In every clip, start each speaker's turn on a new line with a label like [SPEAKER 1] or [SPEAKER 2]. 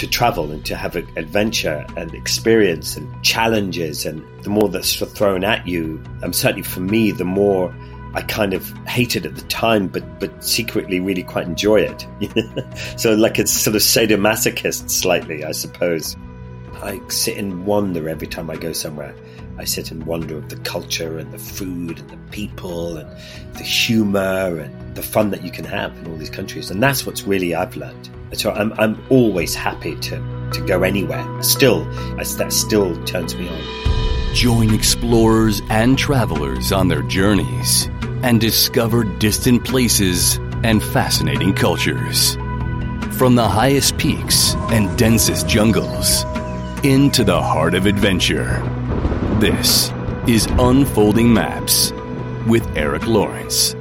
[SPEAKER 1] to travel and to have adventure and experience and challenges. And the more that's thrown at you, um, certainly for me, the more I kind of hate it at the time, but but secretly really quite enjoy it. so like it's sort of sadomasochist slightly, I suppose. I sit and wonder every time I go somewhere. I sit and wonder of the culture and the food and the people and the humor and the fun that you can have in all these countries. And that's what's really I've learned. So I'm, I'm always happy to, to go anywhere. Still, that still turns me on.
[SPEAKER 2] Join explorers and travelers on their journeys and discover distant places and fascinating cultures. From the highest peaks and densest jungles into the heart of adventure. This is Unfolding Maps with Eric Lawrence.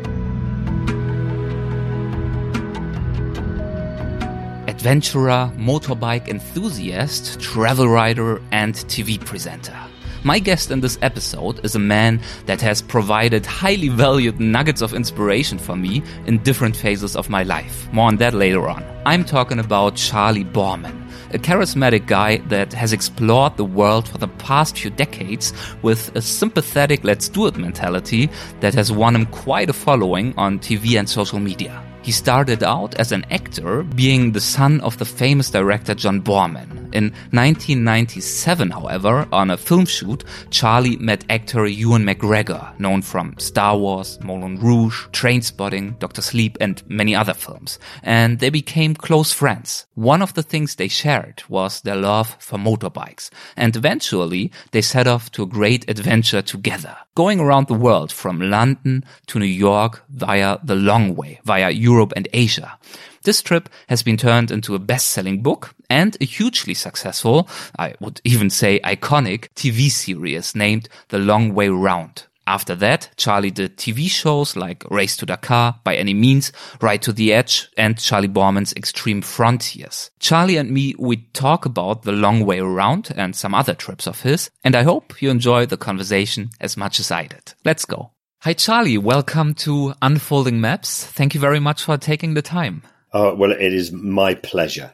[SPEAKER 3] Adventurer, motorbike enthusiast, travel writer, and TV presenter. My guest in this episode is a man that has provided highly valued nuggets of inspiration for me in different phases of my life. More on that later on. I'm talking about Charlie Boorman a charismatic guy that has explored the world for the past few decades with a sympathetic let's do it mentality that has won him quite a following on TV and social media. He started out as an actor, being the son of the famous director John Boorman. In 1997, however, on a film shoot, Charlie met actor Ewan McGregor, known from Star Wars, Moulin Rouge, Trainspotting, Doctor Sleep, and many other films. And they became close friends. One of the things they shared was their love for motorbikes. And eventually, they set off to a great adventure together, going around the world from London to New York via the long way, via Europe and Asia. This trip has been turned into a best-selling book and a hugely successful, I would even say iconic, TV series named The Long Way Round. After that, Charlie did TV shows like Race to Dakar, By Any Means, Ride to the Edge, and Charlie Boorman's Extreme Frontiers. Charlie and me, we talk about the long way around and some other trips of his, and I hope you enjoy the conversation as much as I did. Let's go. Hi Charlie, welcome to Unfolding Maps. Thank you very much for taking the time.
[SPEAKER 1] Oh, well, it is my pleasure.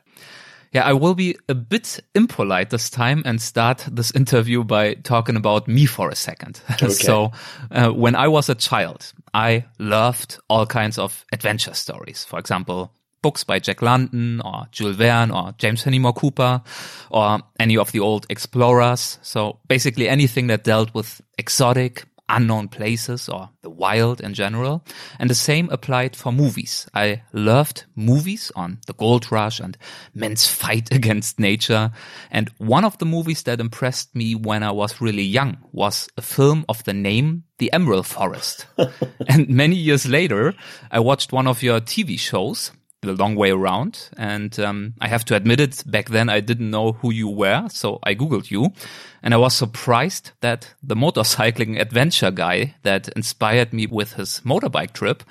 [SPEAKER 3] Yeah, I will be a bit impolite this time and start this interview by talking about me for a second. Okay. so, uh, when I was a child, I loved all kinds of adventure stories. For example, books by Jack London or Jules Verne or James Fenimore Cooper or any of the old explorers. So basically anything that dealt with exotic, unknown places or the wild in general. And the same applied for movies. I loved movies on the gold rush and men's fight against nature. And one of the movies that impressed me when I was really young was a film of the name The Emerald Forest. and many years later, I watched one of your TV shows the long way around. And um, I have to admit it, back then I didn't know who you were, so I Googled you. And I was surprised that the motorcycling adventure guy that inspired me with his motorbike trip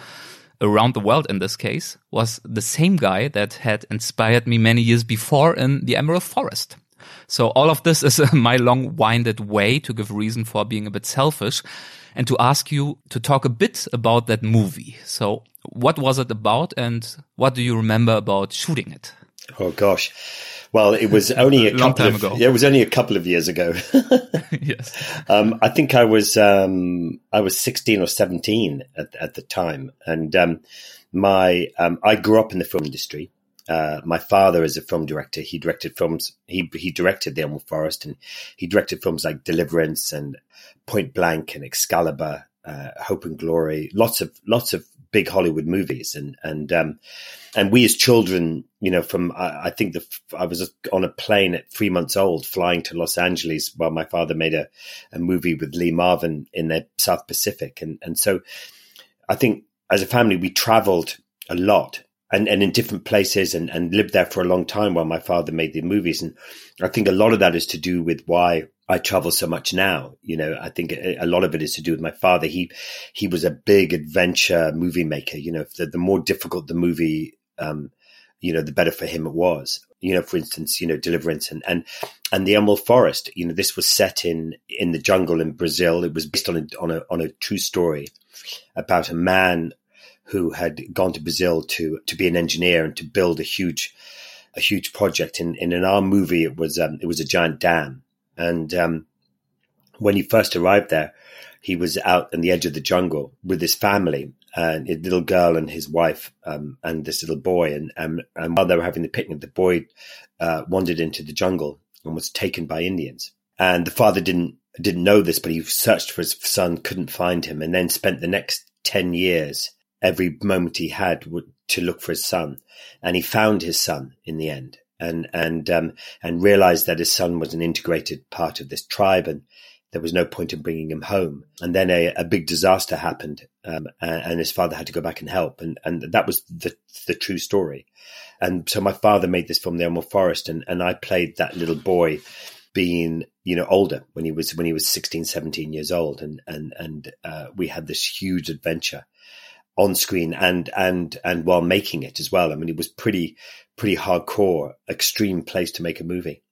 [SPEAKER 3] around the world in this case was the same guy that had inspired me many years before in the Emerald Forest. So all of this is my long winded way to give reason for being a bit selfish and to ask you to talk a bit about that movie. So what was it about and what do you remember about shooting it?
[SPEAKER 1] Oh gosh. Well, it was only a, a couple of ago. yeah, it was only a couple of years ago. yes, um, I think I was um, I was sixteen or seventeen at, at the time, and um, my um, I grew up in the film industry. Uh, my father is a film director. He directed films. He he directed The Emerald Forest, and he directed films like Deliverance and Point Blank and Excalibur, uh, Hope and Glory. Lots of lots of big Hollywood movies, and and um, and we as children, you know, from I, I, think the I was on a plane at three months old, flying to Los Angeles while my father made a, a movie with Lee Marvin in the South Pacific, and and so I think as a family we travelled a lot and, and in different places and, and lived there for a long time while my father made the movies. And I think a lot of that is to do with why I travel so much now. You know, I think a lot of it is to do with my father. He, he was a big adventure movie maker. You know, the, the more difficult the movie, um, you know, the better for him it was. You know, for instance, you know, Deliverance and, and, and the Emerald Forest, you know, this was set in, in the jungle in Brazil. It was based on a, on a, on a true story about a man who had gone to Brazil to, to be an engineer and to build a huge, a huge project. And, and in our movie, it was um, it was a giant dam. And um, when he first arrived there, he was out on the edge of the jungle with his family, and a little girl and his wife, um, and this little boy. And, and, and while they were having the picnic, the boy uh, wandered into the jungle and was taken by Indians. And the father didn't didn't know this, but he searched for his son, couldn't find him, and then spent the next ten years every moment he had to look for his son, and he found his son in the end, and and um, and realized that his son was an integrated part of this tribe, and there was no point in bringing him home. And then a, a big disaster happened, um, and, and, his father had to go back and help, and and that was the the true story. And so my father made this film, The Emerald Forest, and and I played that little boy being you know older when he was when he was 16 17 years old and and and uh, we had this huge adventure on screen and and and while making it as well. I mean it was pretty pretty hardcore extreme place to make a movie.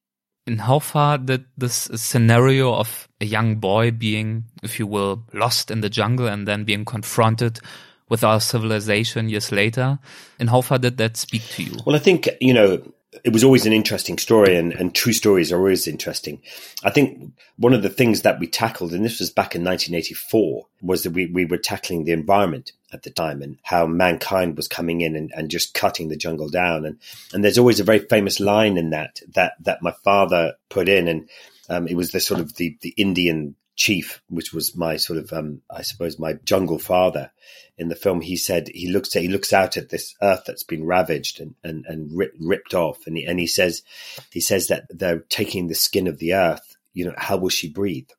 [SPEAKER 3] And how far did this scenario of a young boy being if you will lost in the jungle and then being confronted with our civilization years later? And how far did that speak to you?
[SPEAKER 1] Well i think you know it was always an interesting story and, and true stories are always interesting. I think one of the things that we tackled, and this was back in 1984, was that we, we were tackling the environment at the time and how mankind was coming in and, and just cutting the jungle down. And, and there's always a very famous line in that, that, that my father put in. And, um, it was the sort of the, the Indian chief, which was my sort of, um, I suppose, my jungle father in the film. He said he looks at he looks out at this earth that's been ravaged and and, and rip, ripped off, and he, and he says he says that they're taking the skin of the earth. You know, how will she breathe?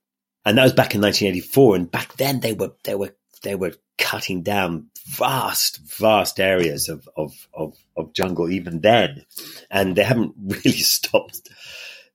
[SPEAKER 1] And that was back in 1984, and back then they were they were they were cutting down vast, vast areas of, of, of, of jungle even then. And they haven't really stopped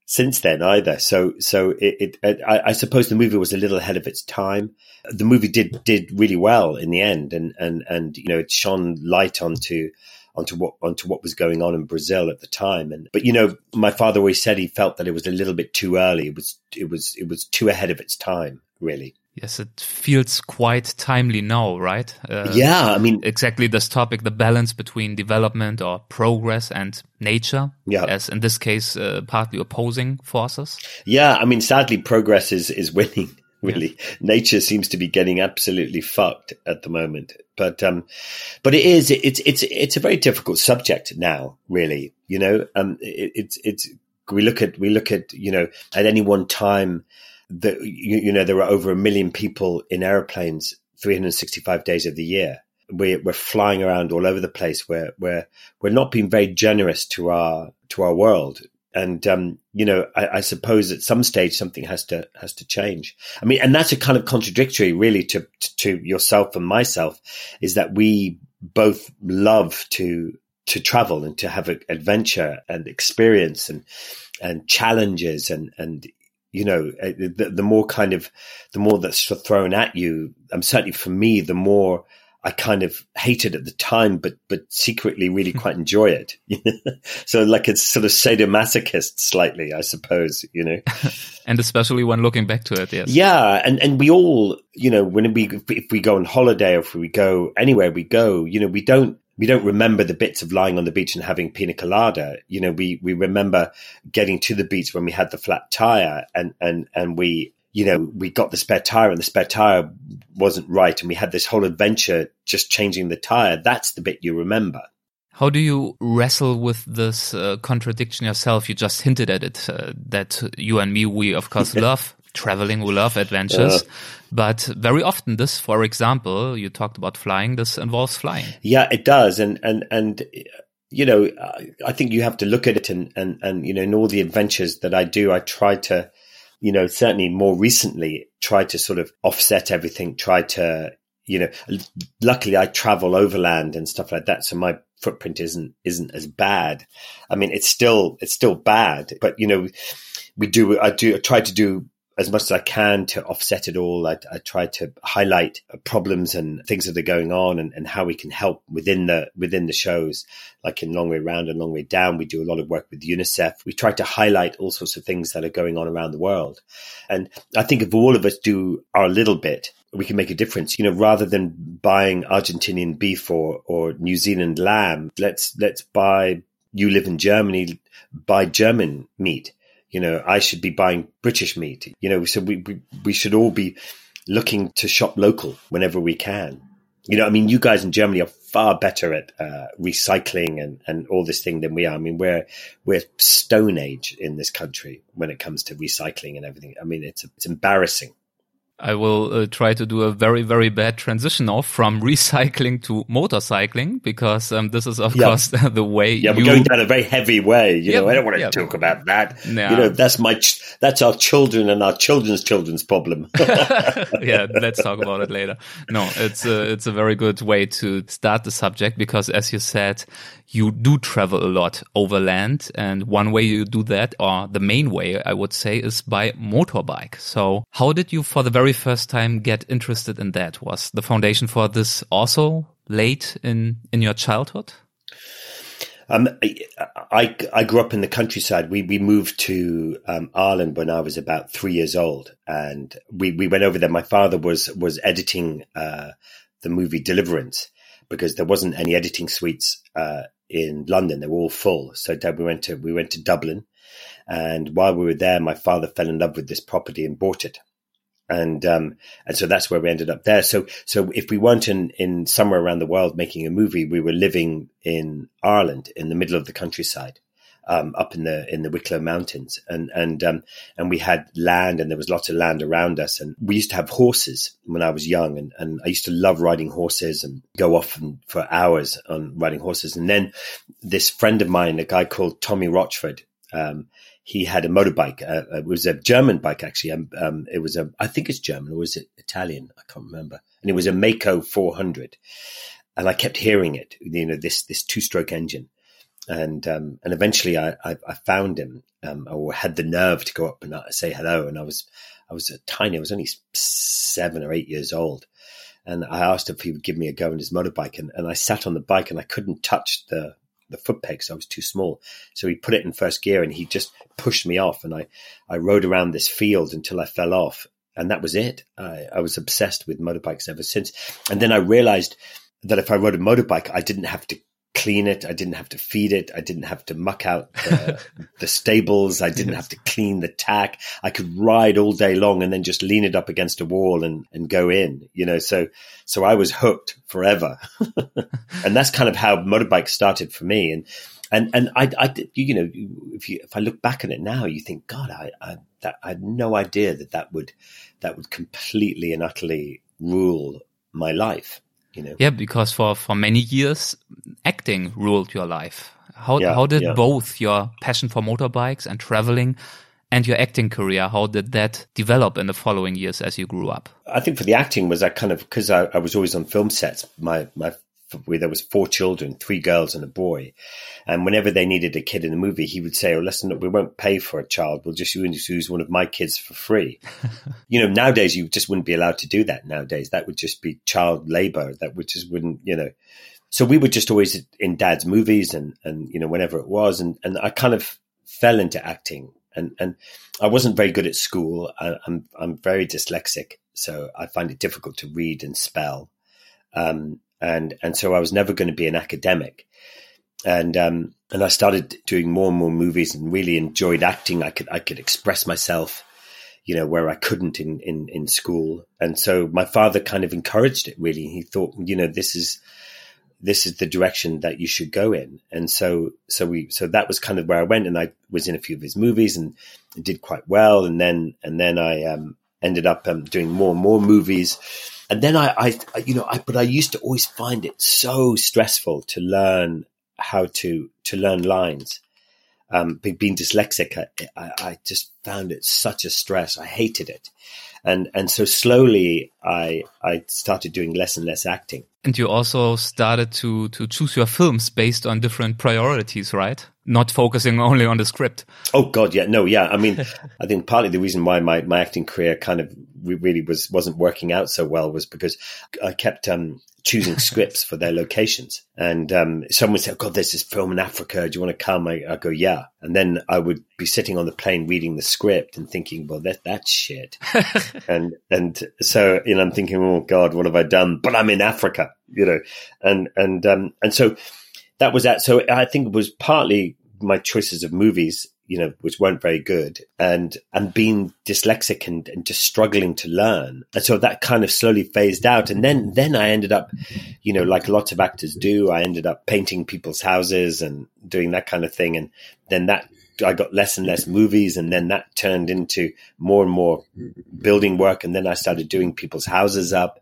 [SPEAKER 1] since then either. So, so it, it I, I, suppose the movie was a little ahead of its time. The movie did did really well in the end, and and and you know it shone light onto onto what onto what was going on in Brazil at the time. And but you know, my father always said he felt that it was a little bit too early. It was it was it was too ahead of its time, really.
[SPEAKER 3] Yes, it feels quite timely now, right?
[SPEAKER 1] Uh, yeah, I mean,
[SPEAKER 3] exactly this topic, the balance between development or progress and nature. Yeah. As in this case, uh, partly opposing forces.
[SPEAKER 1] Yeah, I mean, sadly, progress is, is winning. Really, yeah. nature seems to be getting absolutely fucked at the moment. But, um, but it is, it's, it's, it's a very difficult subject now, really. You know, um, it, it's, it's, we look at, we look at, you know, at any one time, that you, you, know there are over a million people in airplanes 365 days of the year. We're, we're flying around all over the place. We're we're we're not being very generous to our to our world. And um, you know, I, I, suppose at some stage something has to has to change. I mean, and that's a kind of contradictory, really, to to yourself and myself, is that we both love to to travel and to have adventure and experience and and challenges and and you know, uh, the, the more kind of, the more that's thrown at you, um, certainly for me, the more I kind of hate it at the time, but, but secretly really quite enjoy it. so like it's sort of sadomasochist slightly, I suppose, you know.
[SPEAKER 3] and especially when looking back to it, yes.
[SPEAKER 1] Yeah. And, and we all, you know, when we, if we go on holiday or if we go anywhere we go, you know, we don't, we don't remember the bits of lying on the beach and having pina colada. You know, we, we remember getting to the beach when we had the flat tire and, and, and we, you know, we got the spare tire and the spare tire wasn't right. And we had this whole adventure just changing the tire. That's the bit you remember.
[SPEAKER 3] How do you wrestle with this uh, contradiction yourself? You just hinted at it uh, that you and me, we of course love traveling, we love adventures. But very often this, for example, you talked about flying, this involves flying.
[SPEAKER 1] Yeah, it does. And, and, and, you know, I think you have to look at it and, and, and, you know, in all the adventures that I do, I try to, you know, certainly more recently try to sort of offset everything, try to, you know, luckily I travel overland and stuff like that. So my footprint isn't, isn't as bad. I mean, it's still, it's still bad, but you know, we do, I do, I try to do as much as I can to offset it all. I, I try to highlight problems and things that are going on and, and, how we can help within the within the shows. Like in Long Way Round and Long Way Down, we do a lot of work with UNICEF. We try to highlight all sorts of things that are going on around the world. And I think if all of us do our little bit, we can make a difference. You know, rather than buying Argentinian beef or, or New Zealand lamb, let's let's buy you live in Germany, buy German meat. You know, I should be buying British meat. You know, so we, we, we should all be looking to shop local whenever we can. You know, I mean, you guys in Germany are far better at uh, recycling and, and all this thing than we are. I mean, we're we're stone age in this country when it comes to recycling and everything. I mean, it's it's embarrassing.
[SPEAKER 3] I will uh, try to do a very, very bad transition off from recycling to motorcycling because um, this is, of yeah. course, the way.
[SPEAKER 1] Yeah, we're going down a very heavy way. You yeah, know, I don't want to yeah. talk about that. You know, that's my, ch- that's our children and our children's children's problem.
[SPEAKER 3] yeah, let's talk about it later. No, it's a, it's a very good way to start the subject because, as you said, you do travel a lot overland. And one way you do that, or the main way I would say, is by motorbike. So how did you for the very first time get interested in that? Was the foundation for this also late in, in your childhood?
[SPEAKER 1] Um, I, I grew up in the countryside. We we moved to um, Ireland when I was about three years old, and we, we went over there. My father was was editing uh, the movie Deliverance because there wasn't any editing suites uh, in London. They were all full. So we went to we went to Dublin, and while we were there, my father fell in love with this property and bought it. And um, and so that's where we ended up there. So so if we weren't in, in somewhere around the world making a movie, we were living in Ireland in the middle of the countryside um, up in the in the Wicklow Mountains, and and um, and we had land, and there was lots of land around us, and we used to have horses when I was young, and, and I used to love riding horses and go off and, for hours on riding horses, and then this friend of mine, a guy called Tommy Rochford. Um, he had a motorbike. Uh, it was a German bike, actually. Um, um, it was a, I think it's German or was it Italian? I can't remember. And it was a Maico 400. And I kept hearing it, you know, this, this two stroke engine and um, and eventually I, I, I found him um, or had the nerve to go up and uh, say hello. And I was I was tiny. I was only seven or eight years old, and I asked if he would give me a go on his motorbike. And, and I sat on the bike and I couldn't touch the the foot pegs. I was too small. So he put it in first gear and he just pushed me off. And I I rode around this field until I fell off. And that was it. I, I was obsessed with motorbikes ever since. And then I realized that if I rode a motorbike, I didn't have to clean it. I didn't have to feed it. I didn't have to muck out the, the stables. I didn't yes. have to clean the tack. I could ride all day long and then just lean it up against a wall and, and go in, you know, so, so I was hooked forever. and that's kind of how motorbikes started for me. And, and, and I, I, you know, if you, if I look back at it now, you think, God, I, I, that, I had no idea that that would, that would completely and utterly rule my life you know.
[SPEAKER 3] Yeah, because for for many years, acting ruled your life. How yeah, how did yeah. both your passion for motorbikes and traveling and your acting career how did that develop in the following years as you grew up
[SPEAKER 1] i think for the acting was that kind of because I, I, was always on film sets my my where there was four children, three girls and a boy. And whenever they needed a kid in the movie, he would say, "Oh, listen, we won't pay for a child. We'll just use one of my kids for free." you know, nowadays you just wouldn't be allowed to do that. Nowadays, that would just be child labor. That would just wouldn't, you know. So we were just always in dad's movies and, and, you know, whenever it was. And, and I kind of fell into acting and, and I wasn't very good at school. I, I'm, I'm very dyslexic. So I find it difficult to read and spell. Um, and and so I was never going to be an academic. And um, and I started doing more and more movies and really enjoyed acting. I could I could express myself, you know, where I couldn't in in in school. And so my father kind of encouraged it. Really, he thought, you know, this is this is the direction that you should go in. And so, so we, so that was kind of where I went and I was in a few of his movies and did quite well. And then, and then I, um, ended up um, doing more and more movies. And then I, I, you know, I, but I used to always find it so stressful to learn how to, to learn lines. Um, being dyslexic, I, I, just found it such a stress. I hated it. And, and so slowly I, I started doing less and less acting.
[SPEAKER 3] And you also started to, to choose your films based on different priorities, right? Not focusing only on the script.
[SPEAKER 1] Oh God, yeah, no, yeah. I mean, I think partly the reason why my, my acting career kind of really was wasn't working out so well was because I kept um, choosing scripts for their locations. And um, someone said, oh, God, there's this film in Africa. Do you want to come? I, I, go, yeah. And then I would be sitting on the plane reading the script and thinking, well, that, that's shit. and, and so, you know, I'm thinking, oh God, what have I done? But I'm in Africa, you know, and, and, um, and so that was that. So I think it was partly my choices of movies, you know, which weren't very good, and and being dyslexic and, and just struggling to learn, and so that kind of slowly phased out. And then then I ended up, you know, like lots of actors do, I ended up painting people's houses and doing that kind of thing, and then that I got less and less movies, and then that turned into more and more building work, and then I started doing people's houses up,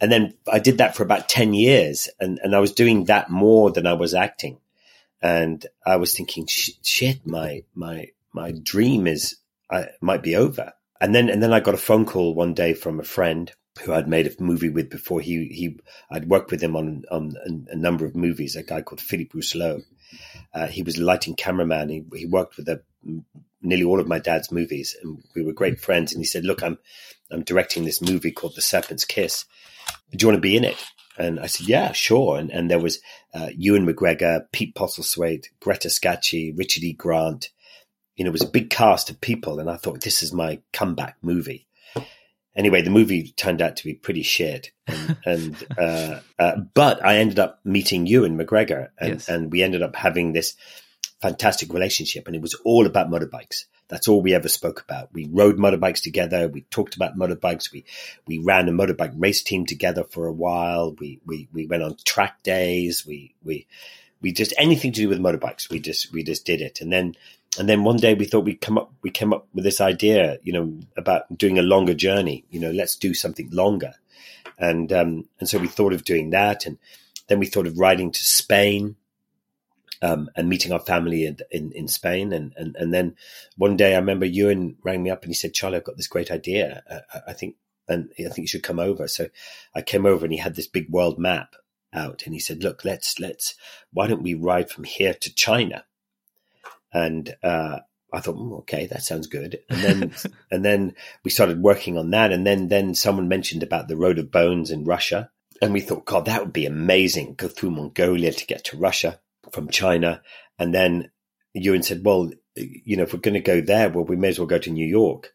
[SPEAKER 1] and then I did that for about ten years, and and I was doing that more than I was acting, and I was thinking, shit, my my my dream is I might be over, and then and then I got a phone call one day from a friend who I'd made a movie with before. He he I'd worked with him on on a, a number of movies. A guy called Philippe Rousselot uh, he was a lighting cameraman. He, he worked with a, nearly all of my dad's movies, and we were great friends. And he said, "Look, I'm I'm directing this movie called The Serpent's Kiss. Do you want to be in it?" And I said, "Yeah, sure." And and there was uh, Ewan McGregor, Pete Postlethwaite, Greta Scacchi, Richard E. Grant. You know, it was a big cast of people, and I thought this is my comeback movie anyway, the movie turned out to be pretty shit. And, and uh, uh, but I ended up meeting Ewan McGregor, and, yes. and we ended up having this fantastic relationship. And it was all about motorbikes. That's all we ever spoke about. We rode motorbikes together. We talked about motorbikes. We we ran a motorbike race team together for a while. We we we went on track days. We we we just anything to do with motorbikes. We just we just did it. And then and then one day we thought we'd come up, we came up with this idea, you know, about doing a longer journey. You know, let's do something longer, and um, and so we thought of doing that, and then we thought of riding to Spain, um, and meeting our family in, in, in Spain, and, and and then one day I remember Ewan rang me up and he said, "Charlie, I've got this great idea. Uh, I think." And I think you should come over. So I came over and he had this big world map out and he said, look, let's, let's, why don't we ride from here to China? and uh, I thought, mm, okay, that sounds good. And then and then we started working on that, and then then someone mentioned about the Road of Bones in Russia, and we thought, God, that would be amazing. Go through Mongolia to get to Russia from China, and then Ewan said, well, you know, if we're going to go there, well, we may as well go to New York,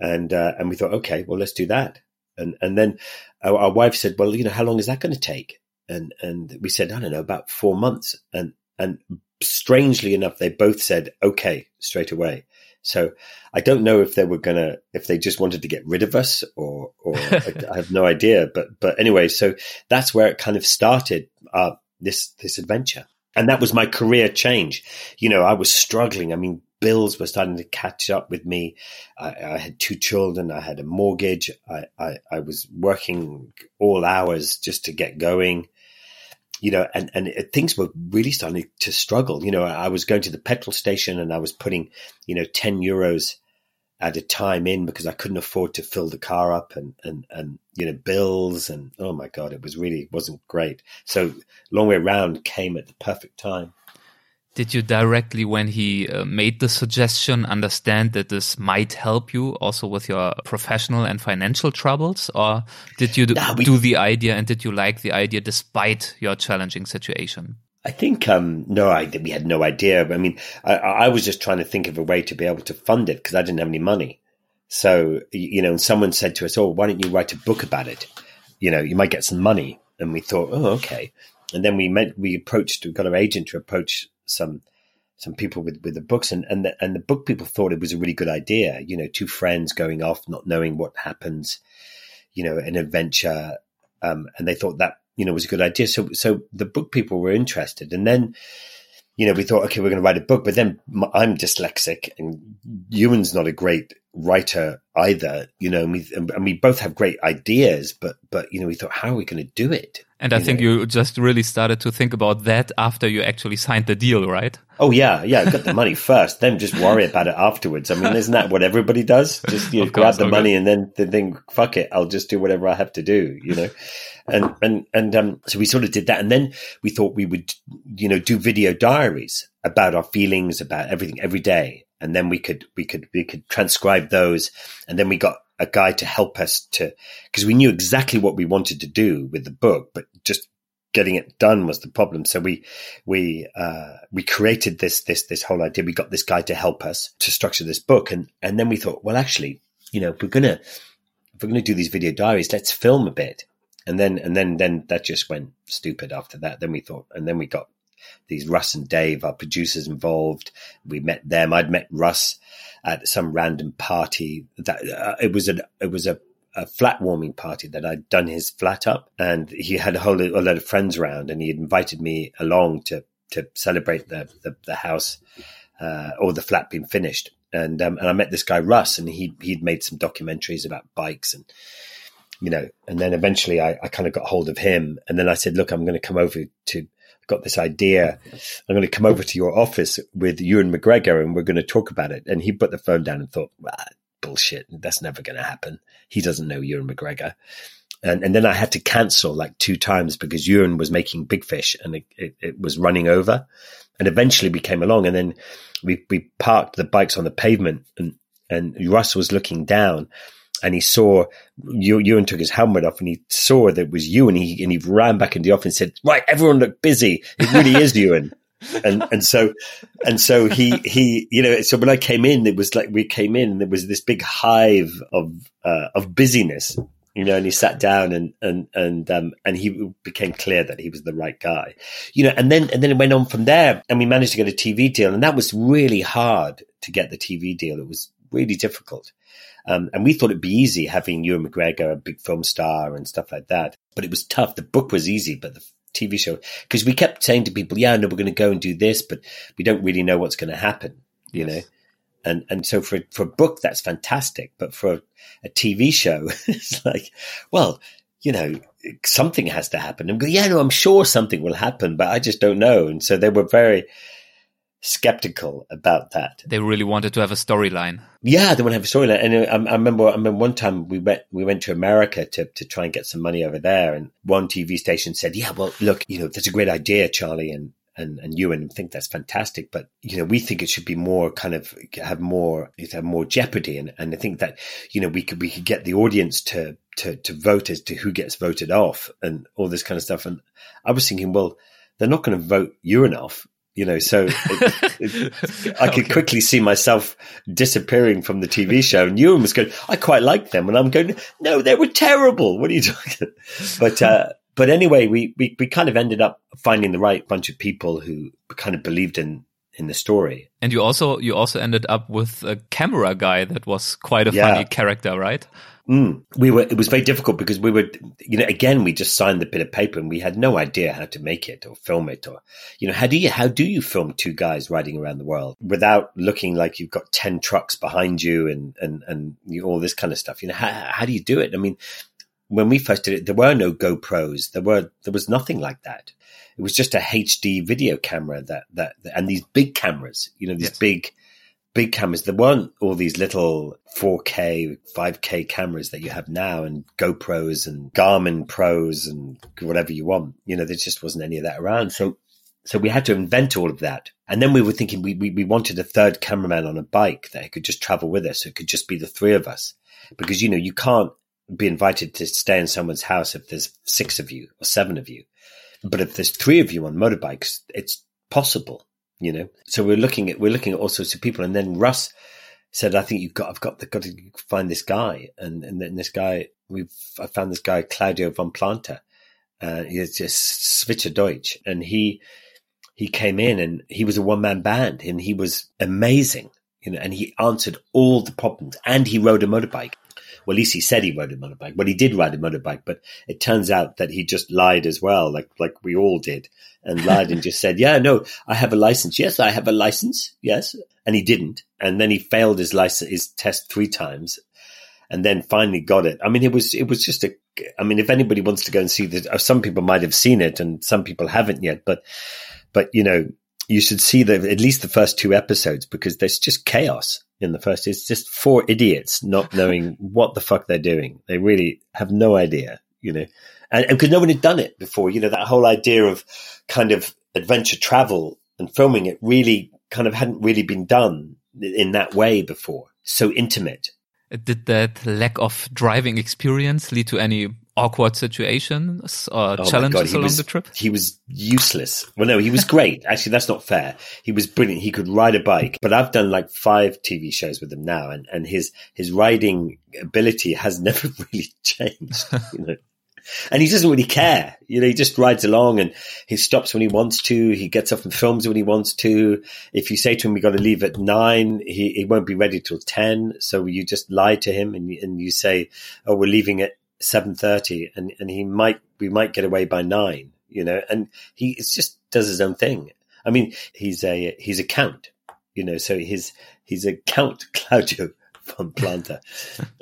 [SPEAKER 1] and uh, and we thought, okay, well, let's do that. And and then our, our wife said, well, you know, how long is that going to take? And and we said, I don't know, about four months. And and strangely enough, they both said okay straight away. So I don't know if they were gonna, if they just wanted to get rid of us, or, or I have no idea. But but anyway, so that's where it kind of started. Uh, this this adventure, and that was my career change. You know, I was struggling. I mean, bills were starting to catch up with me. I, I had two children. I had a mortgage. I, I, I was working all hours just to get going you know, and, and it, things were really starting to struggle. You know, I was going to the petrol station and I was putting, you know, 10 euros at a time in because I couldn't afford to fill the car up and, and, and, you know, bills and, oh my God, it was really, wasn't great. So long way around came at the perfect time.
[SPEAKER 3] Did you directly, when he uh, made the suggestion, understand that this might help you also with your professional and financial troubles? Or did you do, we, do the idea and did you like the idea despite your challenging situation?
[SPEAKER 1] I think um, no, I, we had no idea. I mean, I, I, was just trying to think of a way to be able to fund it because I didn't have any money. So you know, someone said to us, "Oh, why don't you write a book about it? You know, you might get some money." And we thought, "Oh, okay." And then we met, we approached, we got our agent to approach some some people with with the books and and the, and the book people thought it was a really good idea you know two friends going off not knowing what happens you know an adventure um, and they thought that you know was a good idea so so the book people were interested and then you know we thought okay we're going to write a book but then i'm dyslexic and ewan's not a great writer either you know and we, and we both have great ideas but but you know we thought how are we going to do it
[SPEAKER 3] and I think know? you just really started to think about that after you actually signed the deal, right?
[SPEAKER 1] Oh yeah, yeah. Got the money first, then just worry about it afterwards. I mean, isn't that what everybody does? Just you know, grab the money and then then think, fuck it, I'll just do whatever I have to do. You know, and and and um, so we sort of did that, and then we thought we would, you know, do video diaries about our feelings, about everything every day, and then we could we could we could transcribe those, and then we got a guy to help us to because we knew exactly what we wanted to do with the book, but just getting it done was the problem. So we we uh, we created this this this whole idea. We got this guy to help us to structure this book, and and then we thought, well, actually, you know, if we're gonna if we're gonna do these video diaries, let's film a bit. And then and then then that just went stupid after that. Then we thought, and then we got these Russ and Dave, our producers involved. We met them. I'd met Russ at some random party that uh, it was a, it was a, a flat warming party that I'd done his flat up and he had a whole a lot of friends around and he had invited me along to, to celebrate the, the, the house, uh, or the flat being finished. And, um, and I met this guy, Russ, and he, he'd made some documentaries about bikes and, you know, and then eventually I, I kind of got hold of him and then I said, look, I'm going to come over to, got this idea. I'm going to come over to your office with Ewan McGregor and we're going to talk about it. And he put the phone down and thought, ah, bullshit. That's never going to happen. He doesn't know Ewan McGregor. And, and then I had to cancel like two times because Ewan was making big fish and it, it, it was running over. And eventually we came along and then we, we parked the bikes on the pavement and, and Russ was looking down and he saw you, Ewan took his helmet off and he saw that it was you and he, and he ran back into the office and said, right, everyone look busy. It really is Ewan. and and so and so he he you know so when I came in it was like we came in and there was this big hive of uh, of busyness you know and he sat down and and and um and he became clear that he was the right guy you know and then and then it went on from there and we managed to get a TV deal and that was really hard to get the TV deal it was really difficult um, and we thought it'd be easy having Ewan McGregor, a big film star and stuff like that. But it was tough. The book was easy, but the TV show, because we kept saying to people, yeah, no, we're going to go and do this, but we don't really know what's going to happen, you yes. know? And, and so for, for a book, that's fantastic. But for a TV show, it's like, well, you know, something has to happen. And go, yeah, no, I'm sure something will happen, but I just don't know. And so they were very, skeptical about that.
[SPEAKER 3] They really wanted to have a storyline.
[SPEAKER 1] Yeah, they want to have a storyline. And uh, I, I, remember, I remember one time we went, we went to America to, to try and get some money over there. And one TV station said, yeah, well, look, you know, that's a great idea, Charlie. And, and, and Ewan think that's fantastic, but you know, we think it should be more kind of have more, have more jeopardy. And, and I think that, you know, we could, we could get the audience to, to, to vote as to who gets voted off and all this kind of stuff. And I was thinking, well, they're not going to vote Ewan off you know, so it, it, I could okay. quickly see myself disappearing from the TV show. And Ewan was going, I quite liked them. And I'm going, no, they were terrible. What are you talking? But, uh, but anyway, we, we, we kind of ended up finding the right bunch of people who kind of believed in, in the story.
[SPEAKER 3] And you also, you also ended up with a camera guy that was quite a yeah. funny character, right?
[SPEAKER 1] Mm. We were. It was very difficult because we were. You know, again, we just signed the bit of paper and we had no idea how to make it or film it or, you know, how do you how do you film two guys riding around the world without looking like you've got ten trucks behind you and and and you know, all this kind of stuff? You know, how how do you do it? I mean, when we first did it, there were no GoPros. There were there was nothing like that. It was just a HD video camera that that and these big cameras. You know, these yes. big big cameras. There weren't all these little 4K, 5K cameras that you have now and GoPros and Garmin Pros and whatever you want. You know, there just wasn't any of that around. So, so we had to invent all of that. And then we were thinking we, we, we wanted a third cameraman on a bike that could just travel with us. So it could just be the three of us because, you know, you can't be invited to stay in someone's house if there's six of you or seven of you. But if there's three of you on motorbikes, it's possible you know. So we're looking at we're looking at all sorts of people, and then Russ said, "I think you've got I've got the, got to find this guy," and and then this guy we've I found this guy Claudio von Planta. Uh, he's just Switcher Deutsch, and he he came in and he was a one man band, and he was amazing, you know, and he answered all the problems, and he rode a motorbike. Well, at least he said he rode a motorbike. Well, he did ride a motorbike, but it turns out that he just lied as well, like like we all did, and lied and just said, "Yeah, no, I have a license. Yes, I have a license. Yes," and he didn't, and then he failed his license his test three times, and then finally got it. I mean, it was it was just a. I mean, if anybody wants to go and see that, uh, some people might have seen it, and some people haven't yet, but but you know, you should see the at least the first two episodes because there's just chaos in the first. It's just four idiots not knowing what the fuck they're doing. They really have no idea, you know, and because no one had done it before. You know, that whole idea of kind of adventure travel and filming it really kind of hadn't really been done in that way before. So intimate.
[SPEAKER 3] Did that lack of driving experience lead to any awkward situations or oh challenges along
[SPEAKER 1] was,
[SPEAKER 3] the trip?
[SPEAKER 1] He was useless. Well, no, he was great. Actually, that's not fair. He was brilliant. He could ride a bike, but I've done like five TV shows with him now and, and his, his riding ability has never really changed, you know. and he doesn't really care. You know, he just rides along and he stops when he wants to. He gets up and films when he wants to. If you say to him, we got to leave at nine, he, he won't be ready till 10. So you just lie to him and, and you say, oh, we're leaving at 7.30 and, and he might, we might get away by nine, you know, and he just does his own thing. I mean, he's a, he's a count, you know, so his, he's a Count Claudio von Planta.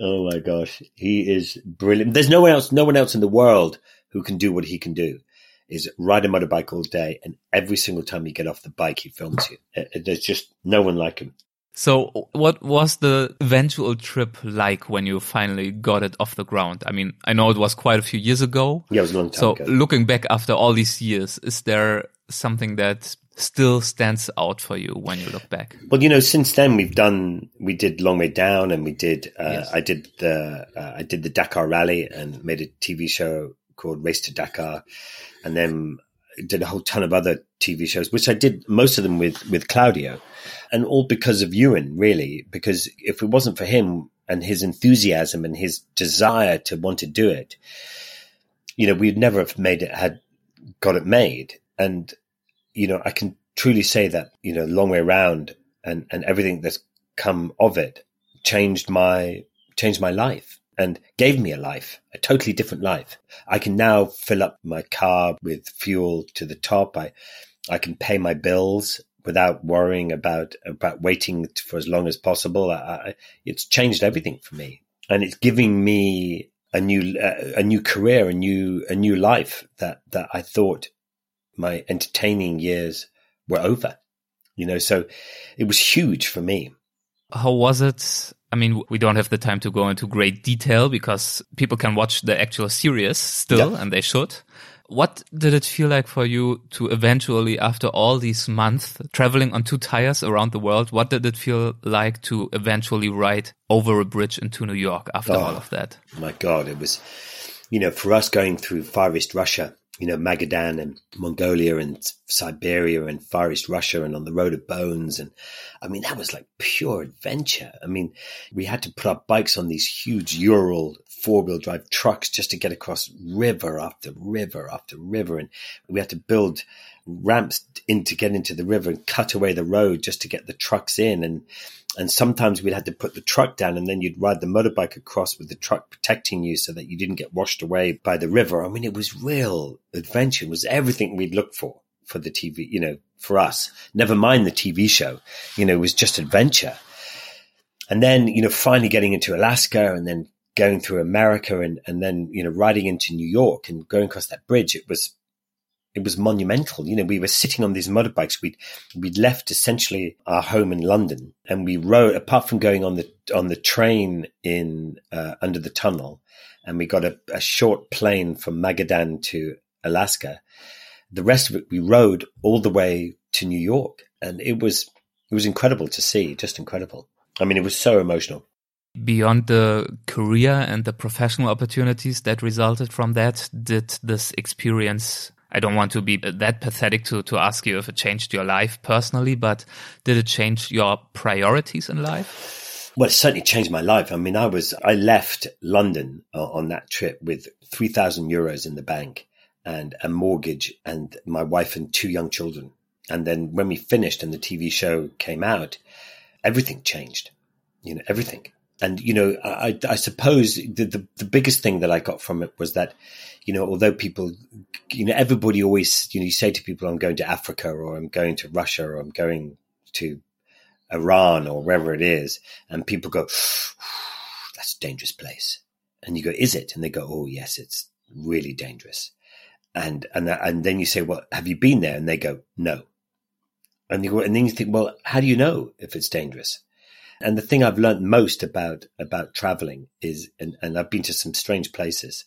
[SPEAKER 1] oh my gosh, he is brilliant. There's no one else, no one else in the world who can do what he can do. Is ride a motorbike all day, and every single time you get off the bike, he films you. Uh, uh, there's just no one like him.
[SPEAKER 3] So, what was the eventual trip like when you finally got it off the ground? I mean, I know it was quite a few years ago.
[SPEAKER 1] Yeah, it was a long time
[SPEAKER 3] so,
[SPEAKER 1] ago.
[SPEAKER 3] looking back after all these years, is there something that still stands out for you when you look back?
[SPEAKER 1] Well, you know, since then we've done we did Long Way Down, and we did uh, yes. I did the uh, I did the Dakar Rally and made a TV show called Race to Dakar, and then did a whole ton of other TV shows, which I did most of them with with Claudio, and all because of Ewan, really. Because if it wasn't for him and his enthusiasm and his desire to want to do it, you know, we'd never have made it had got it made. And you know, I can truly say that, you know, long way around and, and everything that's come of it changed my, changed my life and gave me a life, a totally different life. I can now fill up my car with fuel to the top. I, I can pay my bills without worrying about, about waiting for as long as possible. I, it's changed everything for me and it's giving me a new, uh, a new career, a new, a new life that, that I thought my entertaining years were over. You know, so it was huge for me.
[SPEAKER 3] How was it? I mean, we don't have the time to go into great detail because people can watch the actual series still, and they should. What did it feel like for you to eventually, after all these months traveling on two tires around the world, what did it feel like to eventually ride over a bridge into New York after oh, all of that?
[SPEAKER 1] My God, it was, you know, for us going through Far East Russia, you know, Magadan and Mongolia and Siberia and Far East Russia and on the Road of Bones. And I mean, that was like pure adventure. I mean, we had to put our bikes on these huge Ural four wheel drive trucks just to get across river after river after river. And we had to build ramps in to get into the river and cut away the road just to get the trucks in. And, and sometimes we'd had to put the truck down and then you'd ride the motorbike across with the truck protecting you so that you didn't get washed away by the river. I mean, it was real adventure. It was everything we'd looked for for the TV, you know, for us. Never mind the TV show, you know, it was just adventure. And then, you know, finally getting into Alaska and then going through America and, and then, you know, riding into New York and going across that bridge. It was it was monumental. You know, we were sitting on these motorbikes. We'd we'd left essentially our home in London, and we rode. Apart from going on the on the train in uh, under the tunnel, and we got a, a short plane from Magadan to Alaska. The rest of it, we rode all the way to New York, and it was it was incredible to see. Just incredible. I mean, it was so emotional.
[SPEAKER 3] Beyond the career and the professional opportunities that resulted from that, did this experience I don't want to be that pathetic to, to ask you if it changed your life personally, but did it change your priorities in life?
[SPEAKER 1] Well, it certainly changed my life. I mean, I was, I left London uh, on that trip with 3,000 euros in the bank and a mortgage and my wife and two young children. And then when we finished and the TV show came out, everything changed, you know, everything. And, you know, I, I suppose the, the, the biggest thing that I got from it was that you know, although people, you know, everybody always, you know, you say to people, I'm going to Africa or I'm going to Russia or I'm going to Iran or wherever it is. And people go, that's a dangerous place. And you go, is it? And they go, oh, yes, it's really dangerous. And, and, and then you say, well, have you been there? And they go, no. And you go, and then you think, well, how do you know if it's dangerous? And the thing I've learned most about, about traveling is, and, and I've been to some strange places,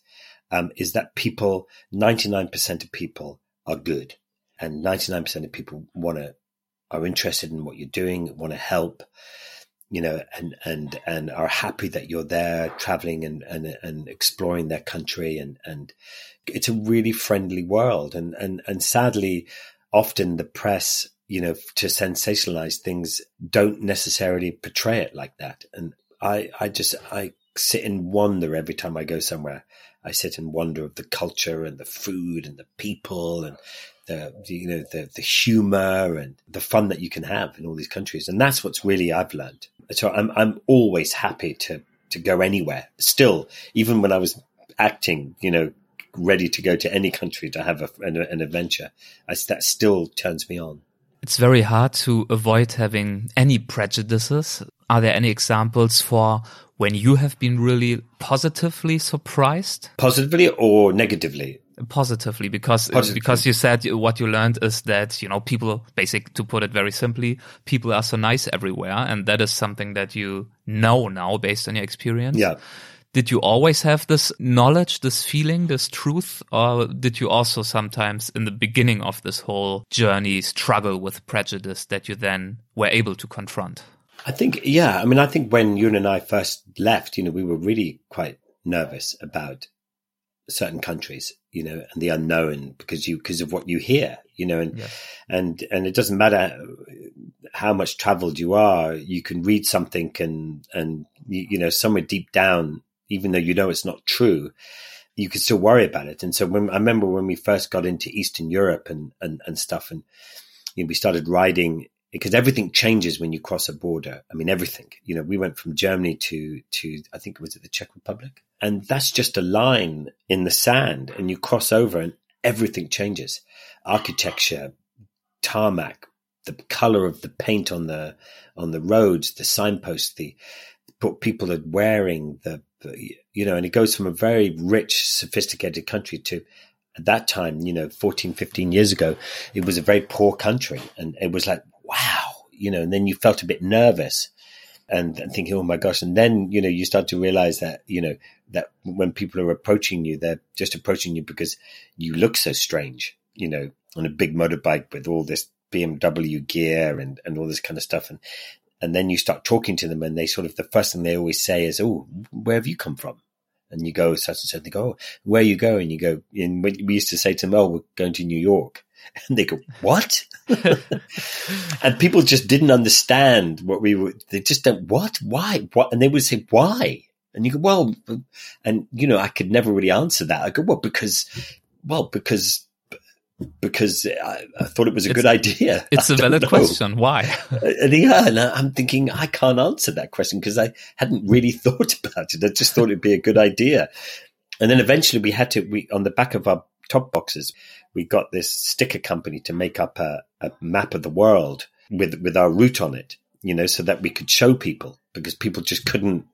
[SPEAKER 1] um, is that people, 99% of people are good and 99% of people want to, are interested in what you're doing, want to help, you know, and, and, and are happy that you're there traveling and, and, and exploring their country. And, and it's a really friendly world. And, and, and sadly, often the press, you know, to sensationalize things don't necessarily portray it like that. And I, I just, I sit and wonder every time I go somewhere I sit and wonder of the culture and the food and the people and the, you know the the humor and the fun that you can have in all these countries, and that's what's really I've learned. So I'm I'm always happy to to go anywhere. Still, even when I was acting, you know, ready to go to any country to have a, an, an adventure, I, that still turns me on.
[SPEAKER 3] It's very hard to avoid having any prejudices. Are there any examples for when you have been really positively surprised?
[SPEAKER 1] Positively or negatively?
[SPEAKER 3] Positively, because uh, positively. because you said what you learned is that you know people, basic to put it very simply, people are so nice everywhere, and that is something that you know now based on your experience.
[SPEAKER 1] Yeah.
[SPEAKER 3] Did you always have this knowledge, this feeling, this truth, or did you also sometimes in the beginning of this whole journey struggle with prejudice that you then were able to confront?
[SPEAKER 1] I think, yeah. I mean, I think when you and I first left, you know, we were really quite nervous about certain countries, you know, and the unknown because you because of what you hear, you know, and and and it doesn't matter how much traveled you are, you can read something and and you, you know somewhere deep down, even though you know it's not true, you can still worry about it. And so when I remember when we first got into Eastern Europe and and and stuff, and you know, we started riding because everything changes when you cross a border. I mean, everything. You know, we went from Germany to to I think it was it the Czech Republic, and that's just a line in the sand, and you cross over, and everything changes. Architecture, tarmac, the color of the paint on the on the roads, the signposts, the what people are wearing, the you know, and it goes from a very rich, sophisticated country to at that time, you know, 14, 15 years ago, it was a very poor country. And it was like, wow, you know, and then you felt a bit nervous and, and thinking, oh my gosh. And then, you know, you start to realize that, you know, that when people are approaching you, they're just approaching you because you look so strange, you know, on a big motorbike with all this BMW gear and, and all this kind of stuff. And, and then you start talking to them and they sort of, the first thing they always say is, oh, where have you come from? And you go such and such. They go, oh, where you going? You go, and we used to say to them, oh, we're going to New York. And they go, what? and people just didn't understand what we were. They just don't, what? Why? What? And they would say, why? And you go, well, and you know, I could never really answer that. I go, well, because, well, because, because I, I thought it was a
[SPEAKER 3] it's,
[SPEAKER 1] good idea.
[SPEAKER 3] It's a valid know. question. Why?
[SPEAKER 1] and yeah, and I'm thinking I can't answer that question because I hadn't really thought about it. I just thought it'd be a good idea. And then eventually we had to, we, on the back of our top boxes, we got this sticker company to make up a, a map of the world with with our route on it, you know, so that we could show people because people just couldn't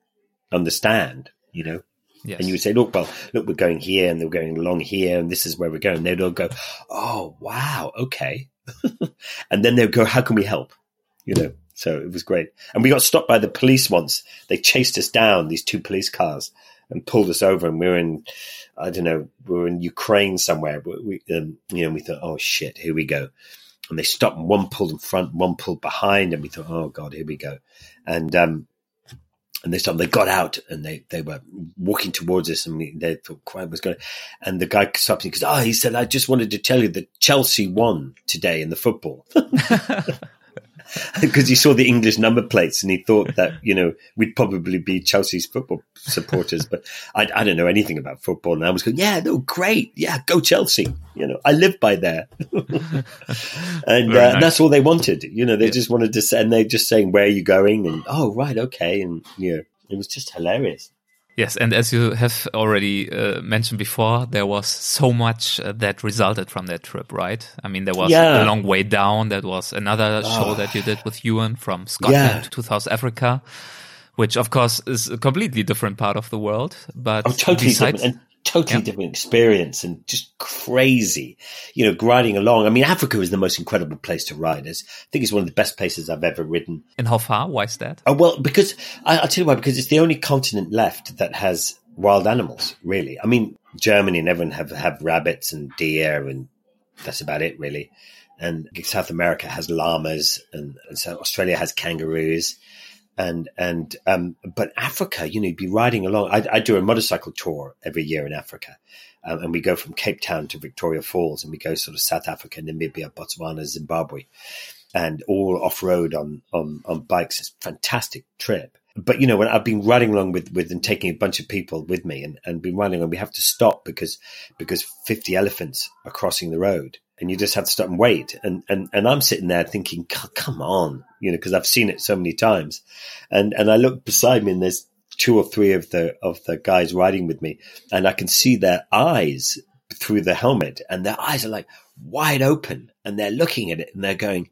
[SPEAKER 1] understand, you know. Yes. And you would say, look, well, look, we're going here and they're going along here and this is where we're going. They'd all go, oh, wow, okay. and then they'd go, how can we help? You know, so it was great. And we got stopped by the police once. They chased us down, these two police cars, and pulled us over. And we were in I don't know, we were in Ukraine somewhere, we, um, you know, we thought, oh shit, here we go. And they stopped and one pulled in front, one pulled behind, and we thought, oh god, here we go. And, um, and this time they got out and they, they were walking towards us and we, they thought quiet was going and the guy stopped me because, oh, he said, I just wanted to tell you that Chelsea won today in the football. because he saw the English number plates and he thought that you know we'd probably be Chelsea's football supporters. but I, I don't know anything about football, and I was going, "Yeah, no, great, yeah, go Chelsea." You know, I live by there, and, uh, nice. that's all they wanted. You know, they yeah. just wanted to, say, and they're just saying, "Where are you going?" and "Oh, right, okay," and you know, it was just hilarious.
[SPEAKER 3] Yes, and as you have already uh, mentioned before, there was so much uh, that resulted from that trip, right? I mean, there was yeah. a long way down. That was another oh. show that you did with Ewan from Scotland yeah. to South Africa, which of course is a completely different part of the world. But
[SPEAKER 1] oh, totally besides, different totally yeah. different experience and just crazy, you know, riding along. I mean, Africa is the most incredible place to ride. It's, I think it's one of the best places I've ever ridden.
[SPEAKER 3] And how far? Why is that?
[SPEAKER 1] Oh, well, because I, will tell you why, because it's the only continent left that has wild animals, really. I mean, Germany and everyone have, have rabbits and deer and that's about it, really. And South America has llamas and, and so Australia has kangaroos and and um, but Africa, you know, you'd be riding along. I, I do a motorcycle tour every year in Africa, um, and we go from Cape Town to Victoria Falls, and we go sort of South Africa, Namibia, Botswana, Zimbabwe, and all off road on on on bikes. It's a fantastic trip. but you know, when I've been riding along with, with and taking a bunch of people with me and, and been riding and we have to stop because, because 50 elephants are crossing the road and you just have to stop and wait. And, and, and I'm sitting there thinking, come on, you know, cause I've seen it so many times. And, and I look beside me and there's two or three of the, of the guys riding with me and I can see their eyes through the helmet and their eyes are like wide open and they're looking at it and they're going,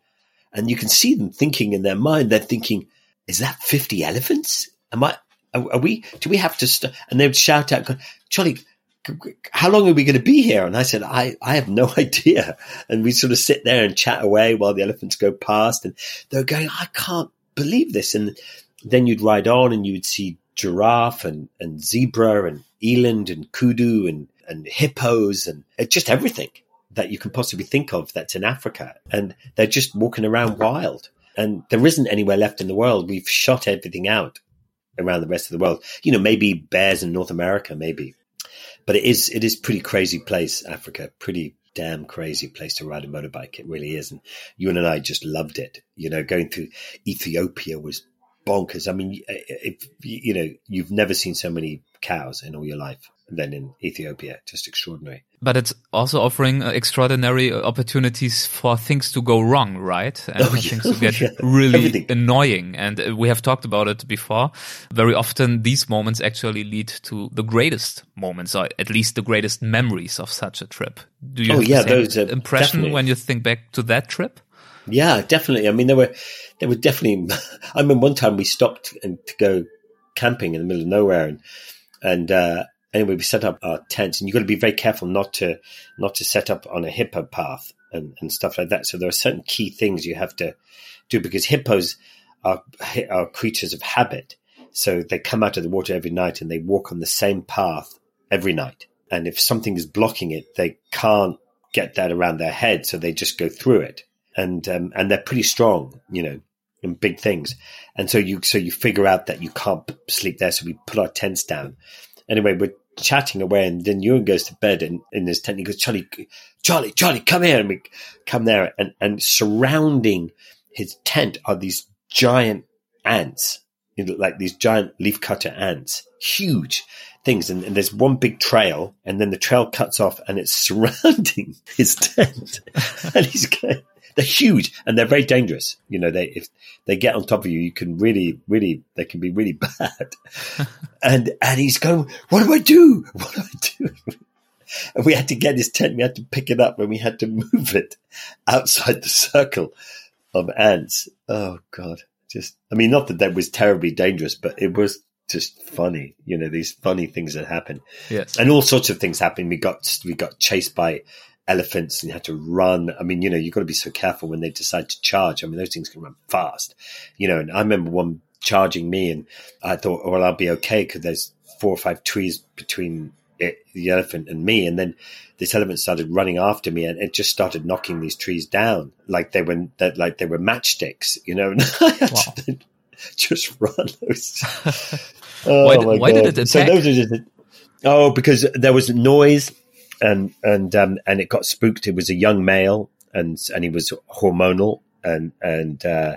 [SPEAKER 1] and you can see them thinking in their mind, they're thinking, is that 50 elephants? Am I, are, we, do we have to, st-? and they would shout out, Charley, how long are we going to be here? And I said, I, I have no idea. And we sort of sit there and chat away while the elephants go past and they're going, I can't believe this. And then you'd ride on and you would see giraffe and, and zebra and eland and kudu and, and hippos and just everything that you can possibly think of that's in Africa. And they're just walking around wild. And there isn't anywhere left in the world. We've shot everything out around the rest of the world. You know, maybe bears in North America, maybe but it is it is pretty crazy place, Africa. Pretty damn crazy place to ride a motorbike. It really is. And you and I just loved it. You know, going through Ethiopia was bonkers. I mean, if, you know, you've never seen so many cows in all your life than in Ethiopia. Just extraordinary.
[SPEAKER 3] But it's also offering uh, extraordinary uh, opportunities for things to go wrong, right? And oh, things to get yeah. really Everything. annoying. And uh, we have talked about it before. Very often these moments actually lead to the greatest moments, or at least the greatest memories of such a trip. Do you oh, yeah, those impression definitely. when you think back to that trip?
[SPEAKER 1] Yeah, definitely. I mean, there were, there were definitely, I mean, one time we stopped and to go camping in the middle of nowhere and, and, uh, anyway, we set up our tents, and you've got to be very careful not to not to set up on a hippo path and, and stuff like that. So there are certain key things you have to do because hippos are are creatures of habit. So they come out of the water every night and they walk on the same path every night. And if something is blocking it, they can't get that around their head, so they just go through it. And um, and they're pretty strong, you know, in big things. And so you so you figure out that you can't sleep there, so we put our tents down. Anyway, we're chatting away, and then Ewan goes to bed in, in his tent. He goes, Charley, Charley, Charley, come here. And we come there, and, and surrounding his tent are these giant ants, like these giant leafcutter ants, huge things. And, and, there's one big trail, and then the trail cuts off, and it's surrounding his tent. and he's going, they're huge and they're very dangerous. You know, they if they get on top of you, you can really, really, they can be really bad. and and he's going, "What do I do? What do I do?" and we had to get his tent. We had to pick it up, and we had to move it outside the circle of ants. Oh God! Just, I mean, not that that was terribly dangerous, but it was just funny. You know, these funny things that happen.
[SPEAKER 3] Yes,
[SPEAKER 1] and all sorts of things happen. We got we got chased by elephants and you had to run. I mean, you know, you've got to be so careful when they decide to charge. I mean, those things can run fast, you know, and I remember one charging me and I thought, well, I'll be okay because there's four or five trees between it, the elephant and me. And then this elephant started running after me and it just started knocking these trees down like they were, like they were matchsticks, you know, and I had wow. just run those.
[SPEAKER 3] oh why, why did it attack? So those are just,
[SPEAKER 1] oh, because there was noise and and um, and it got spooked. It was a young male, and and he was hormonal and and uh,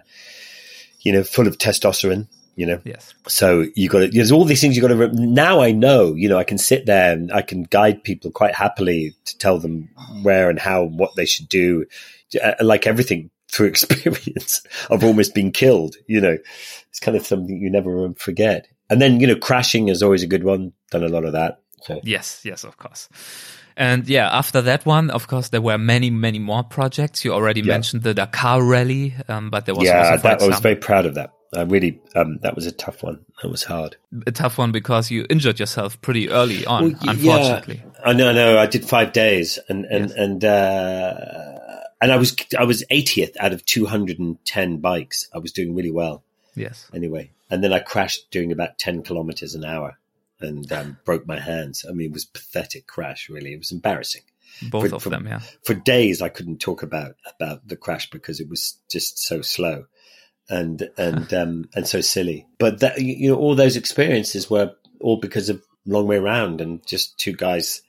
[SPEAKER 1] you know full of testosterone. You know,
[SPEAKER 3] yes.
[SPEAKER 1] So you got to, there's all these things you got to. Now I know. You know, I can sit there and I can guide people quite happily to tell them where and how what they should do, uh, like everything through experience of almost being killed. You know, it's kind of something you never forget. And then you know, crashing is always a good one. Done a lot of that.
[SPEAKER 3] So. Yes, yes, of course. And yeah, after that one, of course, there were many, many more projects. You already yeah. mentioned the Dakar Rally, um, but there was
[SPEAKER 1] yeah,
[SPEAKER 3] also,
[SPEAKER 1] that, I was very proud of that. I really, um, that was a tough one. That was hard.
[SPEAKER 3] A tough one because you injured yourself pretty early on, well, unfortunately.
[SPEAKER 1] Yeah, I know, I know. I did five days, and and yes. and uh, and I was I was 80th out of 210 bikes. I was doing really well.
[SPEAKER 3] Yes.
[SPEAKER 1] Anyway, and then I crashed doing about 10 kilometers an hour and um, broke my hands. I mean, it was pathetic crash. Really, it was embarrassing.
[SPEAKER 3] Both
[SPEAKER 1] for,
[SPEAKER 3] of
[SPEAKER 1] for,
[SPEAKER 3] them, yeah.
[SPEAKER 1] For days, I couldn't talk about about the crash because it was just so slow and and um, and so silly. But that you know, all those experiences were all because of long way round and just two guys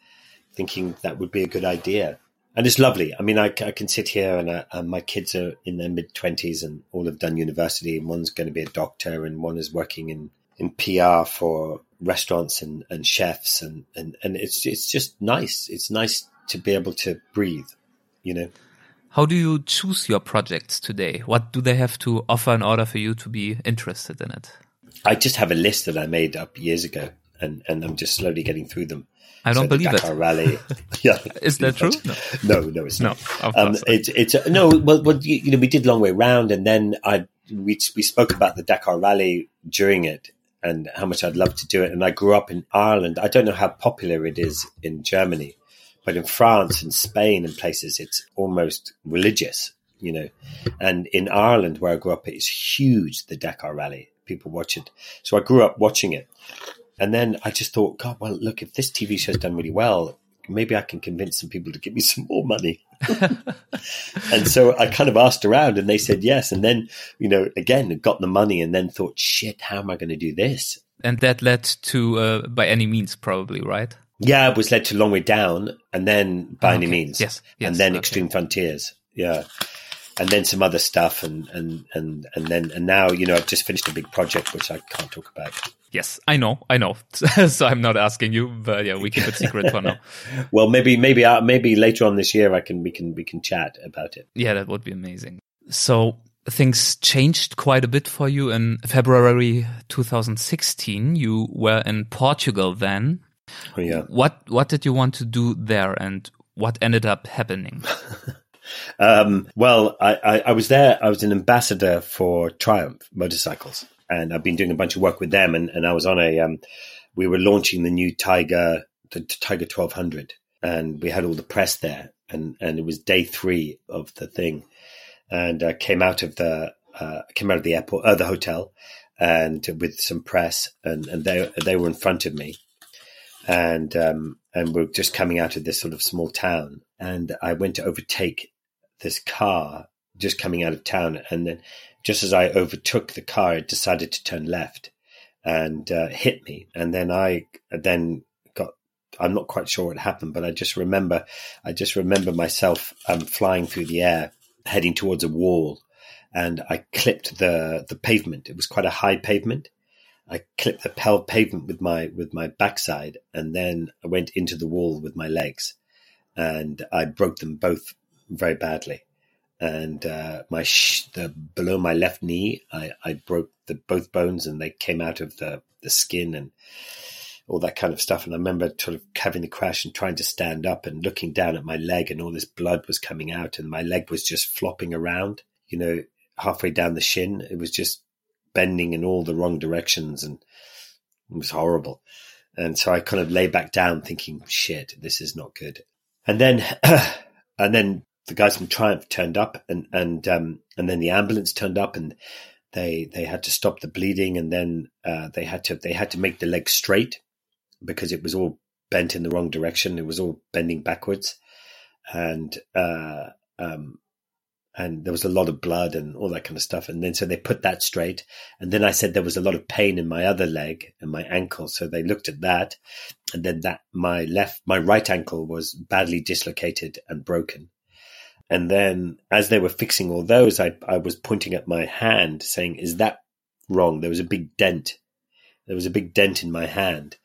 [SPEAKER 1] thinking that would be a good idea. and it's lovely. I mean, I, I can sit here and, uh, and my kids are in their mid twenties and all have done university, and one's going to be a doctor, and one is working in in PR for restaurants and, and chefs, and, and and it's it's just nice. It's nice to be able to breathe, you know.
[SPEAKER 3] How do you choose your projects today? What do they have to offer in order for you to be interested in it?
[SPEAKER 1] I just have a list that I made up years ago, and, and I'm just slowly getting through them.
[SPEAKER 3] I don't so believe
[SPEAKER 1] Dakar
[SPEAKER 3] it.
[SPEAKER 1] Rally, yeah,
[SPEAKER 3] is that true?
[SPEAKER 1] No, no, no it's not. No, um, it's it's uh, no. Well, well, you, you, know, we did long way round, and then I we we spoke about the Dakar Rally during it, and how much I'd love to do it. And I grew up in Ireland. I don't know how popular it is in Germany, but in France and Spain and places, it's almost religious, you know. And in Ireland, where I grew up, it's huge. The Dakar Rally, people watch it. So I grew up watching it. And then I just thought, God, well, look, if this TV show's done really well, maybe I can convince some people to give me some more money. and so I kind of asked around and they said yes. And then, you know, again, got the money and then thought, shit, how am I going to do this?
[SPEAKER 3] And that led to, uh, by any means, probably, right?
[SPEAKER 1] Yeah, it was led to Long Way Down and then By okay. Any Means.
[SPEAKER 3] Yes. yes
[SPEAKER 1] and then okay. Extreme Frontiers. Yeah and then some other stuff and and and and then and now you know I've just finished a big project which I can't talk about.
[SPEAKER 3] Yes, I know, I know. so I'm not asking you, but yeah, we keep it secret for now.
[SPEAKER 1] well, maybe maybe uh, maybe later on this year I can we can we can chat about it.
[SPEAKER 3] Yeah, that would be amazing. So things changed quite a bit for you in February 2016. You were in Portugal then.
[SPEAKER 1] Oh, yeah.
[SPEAKER 3] What what did you want to do there, and what ended up happening?
[SPEAKER 1] Um, well, I, I, I, was there. I was an ambassador for Triumph motorcycles, and I've been doing a bunch of work with them. And, and I was on a, um, we were launching the new Tiger, the Tiger 1200, and we had all the press there. And, and it was day three of the thing. And I came out of the, uh, came out of the airport, uh, the hotel, and with some press, and, and they, they were in front of me and um, and we're just coming out of this sort of small town, and I went to overtake this car just coming out of town, and then just as I overtook the car, it decided to turn left and uh, hit me, and then I then got. I'm not quite sure what happened, but I just remember, I just remember myself um, flying through the air, heading towards a wall, and I clipped the the pavement. It was quite a high pavement. I clipped the pavement with my with my backside, and then I went into the wall with my legs, and I broke them both very badly. And uh, my sh- the below my left knee, I, I broke the both bones, and they came out of the the skin and all that kind of stuff. And I remember sort of having the crash and trying to stand up and looking down at my leg, and all this blood was coming out, and my leg was just flopping around. You know, halfway down the shin, it was just bending in all the wrong directions, and it was horrible. And so I kind of lay back down, thinking, "Shit, this is not good." And then, and then the guys from Triumph turned up, and and um, and then the ambulance turned up, and they they had to stop the bleeding, and then uh, they had to they had to make the leg straight because it was all bent in the wrong direction. It was all bending backwards, and uh, um, and there was a lot of blood and all that kind of stuff. And then so they put that straight. And then I said there was a lot of pain in my other leg and my ankle. So they looked at that. And then that my left, my right ankle was badly dislocated and broken. And then as they were fixing all those, I, I was pointing at my hand saying, is that wrong? There was a big dent. There was a big dent in my hand.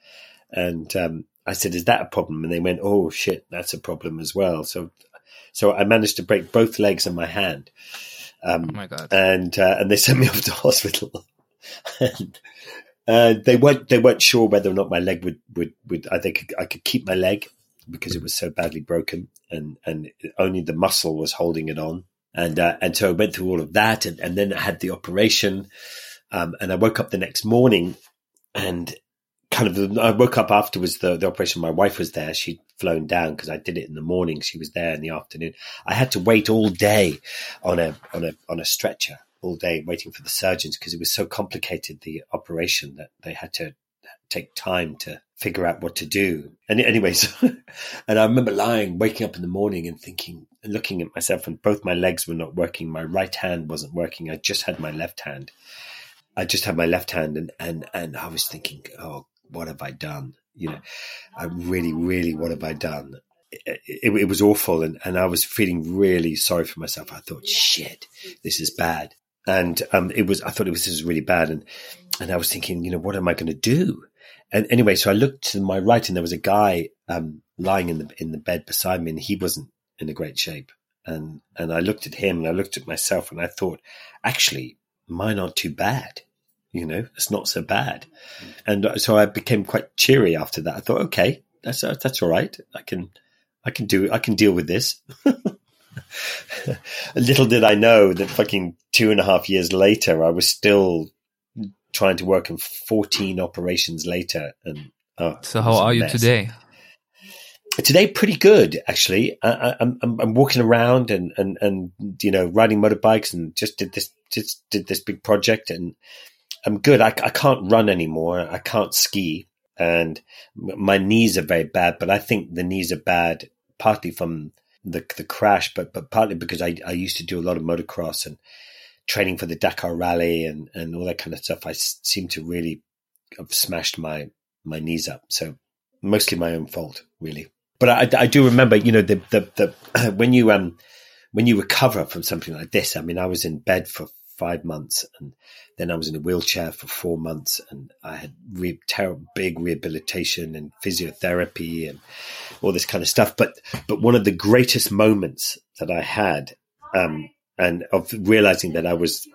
[SPEAKER 1] And, um, I said, is that a problem? And they went, oh shit, that's a problem as well. So so I managed to break both legs and my hand.
[SPEAKER 3] Um, oh my god!
[SPEAKER 1] And uh, and they sent me off to hospital. and, uh, they weren't they weren't sure whether or not my leg would would would I think I could keep my leg because it was so badly broken and and only the muscle was holding it on. And uh, and so I went through all of that and, and then I had the operation. Um, and I woke up the next morning and kind of I woke up afterwards the, the operation. My wife was there. She'd flown down because I did it in the morning. She was there in the afternoon. I had to wait all day on a on a on a stretcher all day waiting for the surgeons because it was so complicated the operation that they had to take time to figure out what to do. And anyways, and I remember lying, waking up in the morning and thinking, looking at myself, and both my legs were not working. My right hand wasn't working. I just had my left hand. I just had my left hand, and and and I was thinking, oh what have I done? You know, I really, really, what have I done? it, it, was awful, and, and I was feeling really sorry for myself. I thought, shit, this is bad, and um, it was. I thought it was this was really bad, and and I was thinking, you know, what am I going to do? And anyway, so I looked to my right, and there was a guy um, lying in the in the bed beside me, and he wasn't in a great shape. And and I looked at him, and I looked at myself, and I thought, actually, mine aren't too bad. You know, it's not so bad. Mm. And uh, so I became quite cheery after that. I thought, okay, that's uh, that's all right. I can I can do I can deal with this. Little did I know that fucking two and a half years later, I was still trying to work in 14 operations later. And
[SPEAKER 3] oh, so, how are you today?
[SPEAKER 1] Today, pretty good actually. I, am I'm, I'm walking around and, and and you know riding motorbikes and just did this just did this big project and I'm good. I, I can't run anymore. I can't ski and my knees are very bad. But I think the knees are bad partly from the the crash, but but partly because I I used to do a lot of motocross and training for the Dakar Rally and and all that kind of stuff. I seem to really have smashed my my knees up. So mostly my own fault, really. But I, I do remember, you know, the the the when you um when you recover from something like this. I mean, I was in bed for five months and then I was in a wheelchair for four months and I had re- terrible, big rehabilitation and physiotherapy and all this kind of stuff. But, but one of the greatest moments that I had, um, and of realizing that I was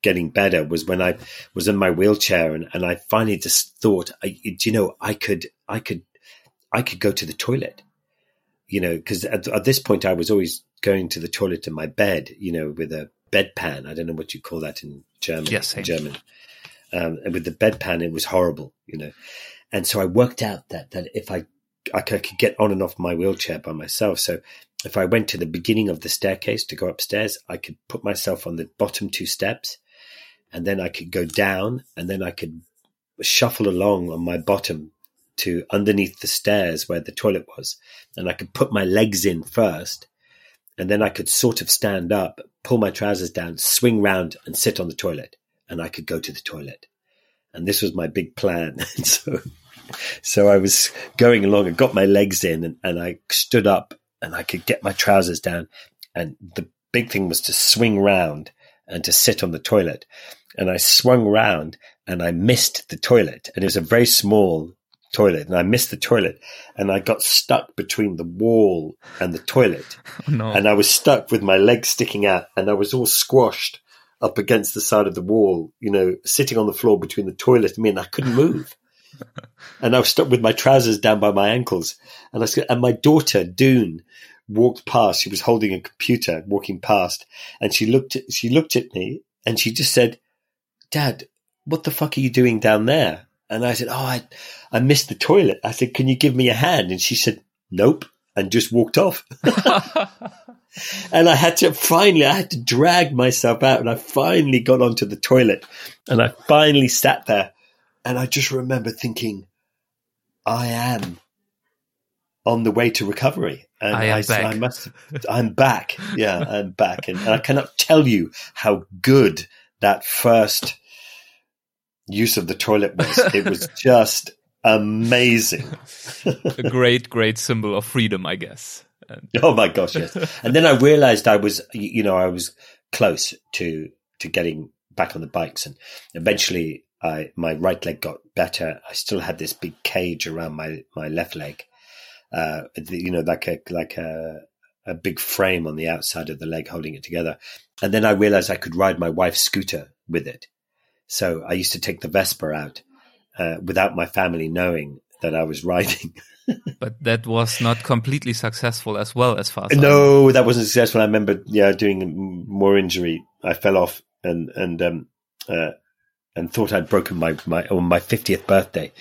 [SPEAKER 1] getting better was when I was in my wheelchair and, and I finally just thought, I, you know, I could, I could, I could go to the toilet, you know, because at, at this point I was always going to the toilet in my bed, you know, with a bedpan. I don't know what you call that in German.
[SPEAKER 3] Yes, in
[SPEAKER 1] German. Um, and with the bedpan, it was horrible, you know. And so I worked out that that if I I could get on and off my wheelchair by myself. So if I went to the beginning of the staircase to go upstairs, I could put myself on the bottom two steps, and then I could go down, and then I could shuffle along on my bottom to underneath the stairs where the toilet was, and I could put my legs in first, and then I could sort of stand up, pull my trousers down, swing round, and sit on the toilet, and I could go to the toilet. And this was my big plan. so, so I was going along and got my legs in, and, and I stood up, and I could get my trousers down. And the big thing was to swing round and to sit on the toilet. And I swung round, and I missed the toilet, and it was a very small toilet and I missed the toilet and I got stuck between the wall and the toilet. Oh, no. And I was stuck with my legs sticking out and I was all squashed up against the side of the wall, you know, sitting on the floor between the toilet and me and I couldn't move. And I was stuck with my trousers down by my ankles. And I said, and my daughter, Doone, walked past. She was holding a computer, walking past, and she looked at, she looked at me and she just said, Dad, what the fuck are you doing down there? And I said, Oh, I, I missed the toilet. I said, Can you give me a hand? And she said, Nope. And just walked off. and I had to finally, I had to drag myself out and I finally got onto the toilet and I finally sat there. And I just remember thinking, I am on the way to recovery. And
[SPEAKER 3] I, am I, back.
[SPEAKER 1] I must, I'm back. Yeah, I'm back. And, and I cannot tell you how good that first use of the toilet was. it was just amazing.
[SPEAKER 3] a great, great symbol of freedom, I guess.
[SPEAKER 1] And- oh my gosh, yes. And then I realized I was, you know, I was close to to getting back on the bikes, and eventually, I my right leg got better. I still had this big cage around my my left leg, uh, you know, like a like a a big frame on the outside of the leg holding it together. And then I realized I could ride my wife's scooter with it. So I used to take the Vespa out uh, without my family knowing that I was riding.
[SPEAKER 3] but that was not completely successful as well, as far as
[SPEAKER 1] no, that wasn't successful. I remember, yeah, doing more injury. I fell off and and um, uh, and thought I'd broken my my on my fiftieth birthday.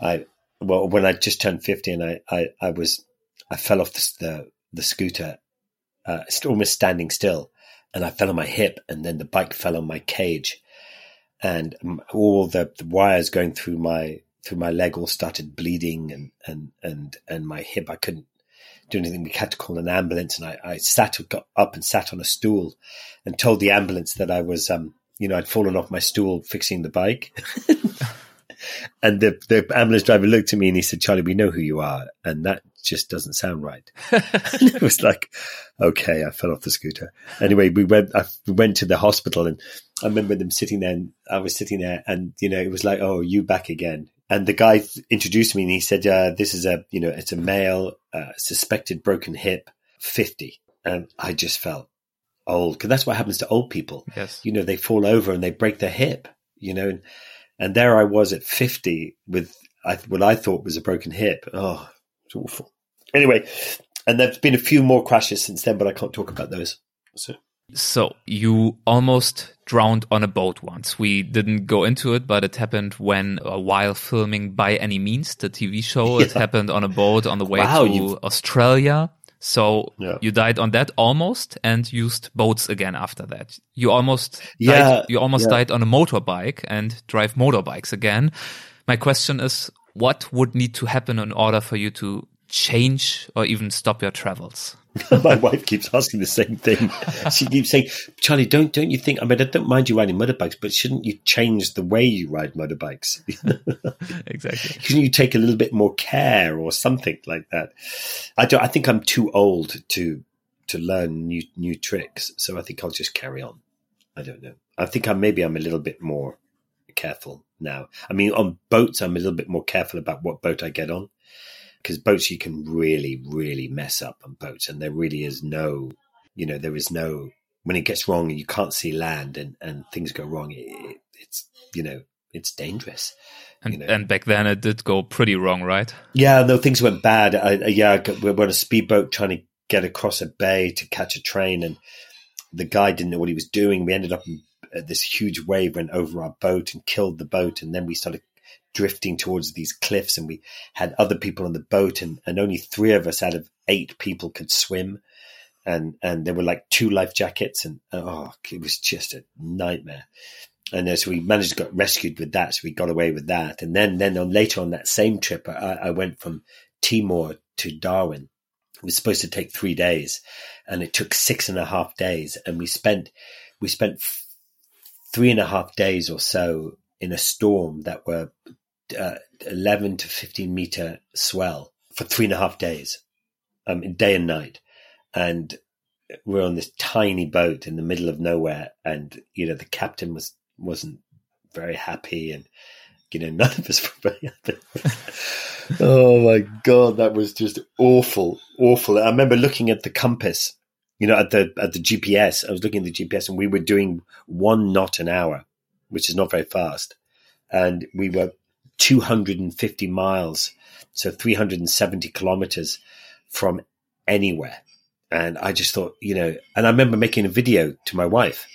[SPEAKER 1] I well when I just turned fifty and I I, I was I fell off the the, the scooter, uh, almost standing still, and I fell on my hip, and then the bike fell on my cage and all the, the, wires going through my through my leg all started bleeding and and and and my hip I couldn't do anything. We had to call an ambulance, and I, I sat got up and sat on a stool and told the ambulance that I was um you know I'd fallen off my stool fixing the bike. and the the ambulance driver looked at me and he said, "Charley, we know who you are," and that just doesn't sound right. it was like, okay, I fell off the scooter. Anyway, we went, I went to the hospital and I remember them sitting there and I was sitting there and, you know, it was like, oh, you back again. And the guy introduced me and he said, uh, this is a, you know, it's a male, uh, suspected broken hip, 50. And I just felt old because that's what happens to old people.
[SPEAKER 3] Yes.
[SPEAKER 1] You know, they fall over and they break their hip, you know, and, and there I was at 50 with I, what I thought was a broken hip. Oh, it's awful. Anyway, and there's been a few more crashes since then, but I can't talk about those. So.
[SPEAKER 3] So you almost drowned on a boat once. We didn't go into it, but it happened when uh, while filming by any means the TV show. Yeah. It happened on a boat on the way wow, to you've... Australia. So yeah. you died on that almost and used boats again after that. You almost yeah, died, you almost yeah. died on a motorbike and drive motorbikes again. My question is what would need to happen in order for you to change or even stop your travels?
[SPEAKER 1] My wife keeps asking the same thing. She keeps saying, "Charley, don't don't you think? I mean, I don't mind you riding motorbikes, but shouldn't you change the way you ride motorbikes?
[SPEAKER 3] exactly.
[SPEAKER 1] Shouldn't you take a little bit more care or something like that? I don't. I think I'm too old to to learn new new tricks, so I think I'll just carry on. I don't know. I think I maybe I'm a little bit more careful now. I mean, on boats, I'm a little bit more careful about what boat I get on because boats you can really, really mess up on boats, and there really is no, you know, there is no when it gets wrong and you can't see land and and things go wrong. It, it's you know it's dangerous.
[SPEAKER 3] And,
[SPEAKER 1] you know?
[SPEAKER 3] and back then it did go pretty wrong, right?
[SPEAKER 1] Yeah, no, things went bad. I, I, yeah, we were on a speedboat trying to get across a bay to catch a train, and the guy didn't know what he was doing. We ended up in uh, this huge wave went over our boat and killed the boat, and then we started drifting towards these cliffs, and we had other people on the boat, and, and only three of us out of eight people could swim, and and there were like two life jackets, and oh, it was just a nightmare. And so we managed to get rescued with that, so we got away with that. And then then on later on that same trip, I, I went from Timor to Darwin. It was supposed to take three days, and it took six and a half days, and we spent we spent three and a half days or so in a storm that were uh, 11 to 15 meter swell for three and a half days, um, day and night. And we're on this tiny boat in the middle of nowhere. And, you know, the captain was, wasn't very happy and, you know, none of us were very happy. oh my God, that was just awful, awful. I remember looking at the compass you know, at the at the GPS, I was looking at the GPS, and we were doing one knot an hour, which is not very fast, and we were 250 miles, so 370 kilometers from anywhere. And I just thought, you know, and I remember making a video to my wife,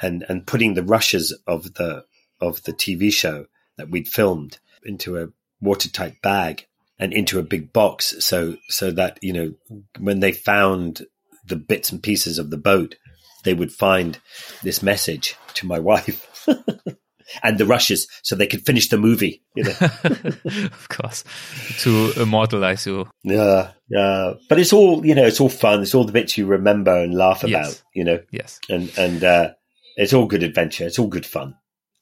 [SPEAKER 1] and and putting the rushes of the of the TV show that we'd filmed into a watertight bag and into a big box so so that you know when they found the bits and pieces of the boat, they would find this message to my wife. and the rushes so they could finish the movie. You know?
[SPEAKER 3] of course, to immortalize you.
[SPEAKER 1] Yeah, yeah. But it's all you know. It's all fun. It's all the bits you remember and laugh yes. about. You know.
[SPEAKER 3] Yes.
[SPEAKER 1] And and uh, it's all good adventure. It's all good fun.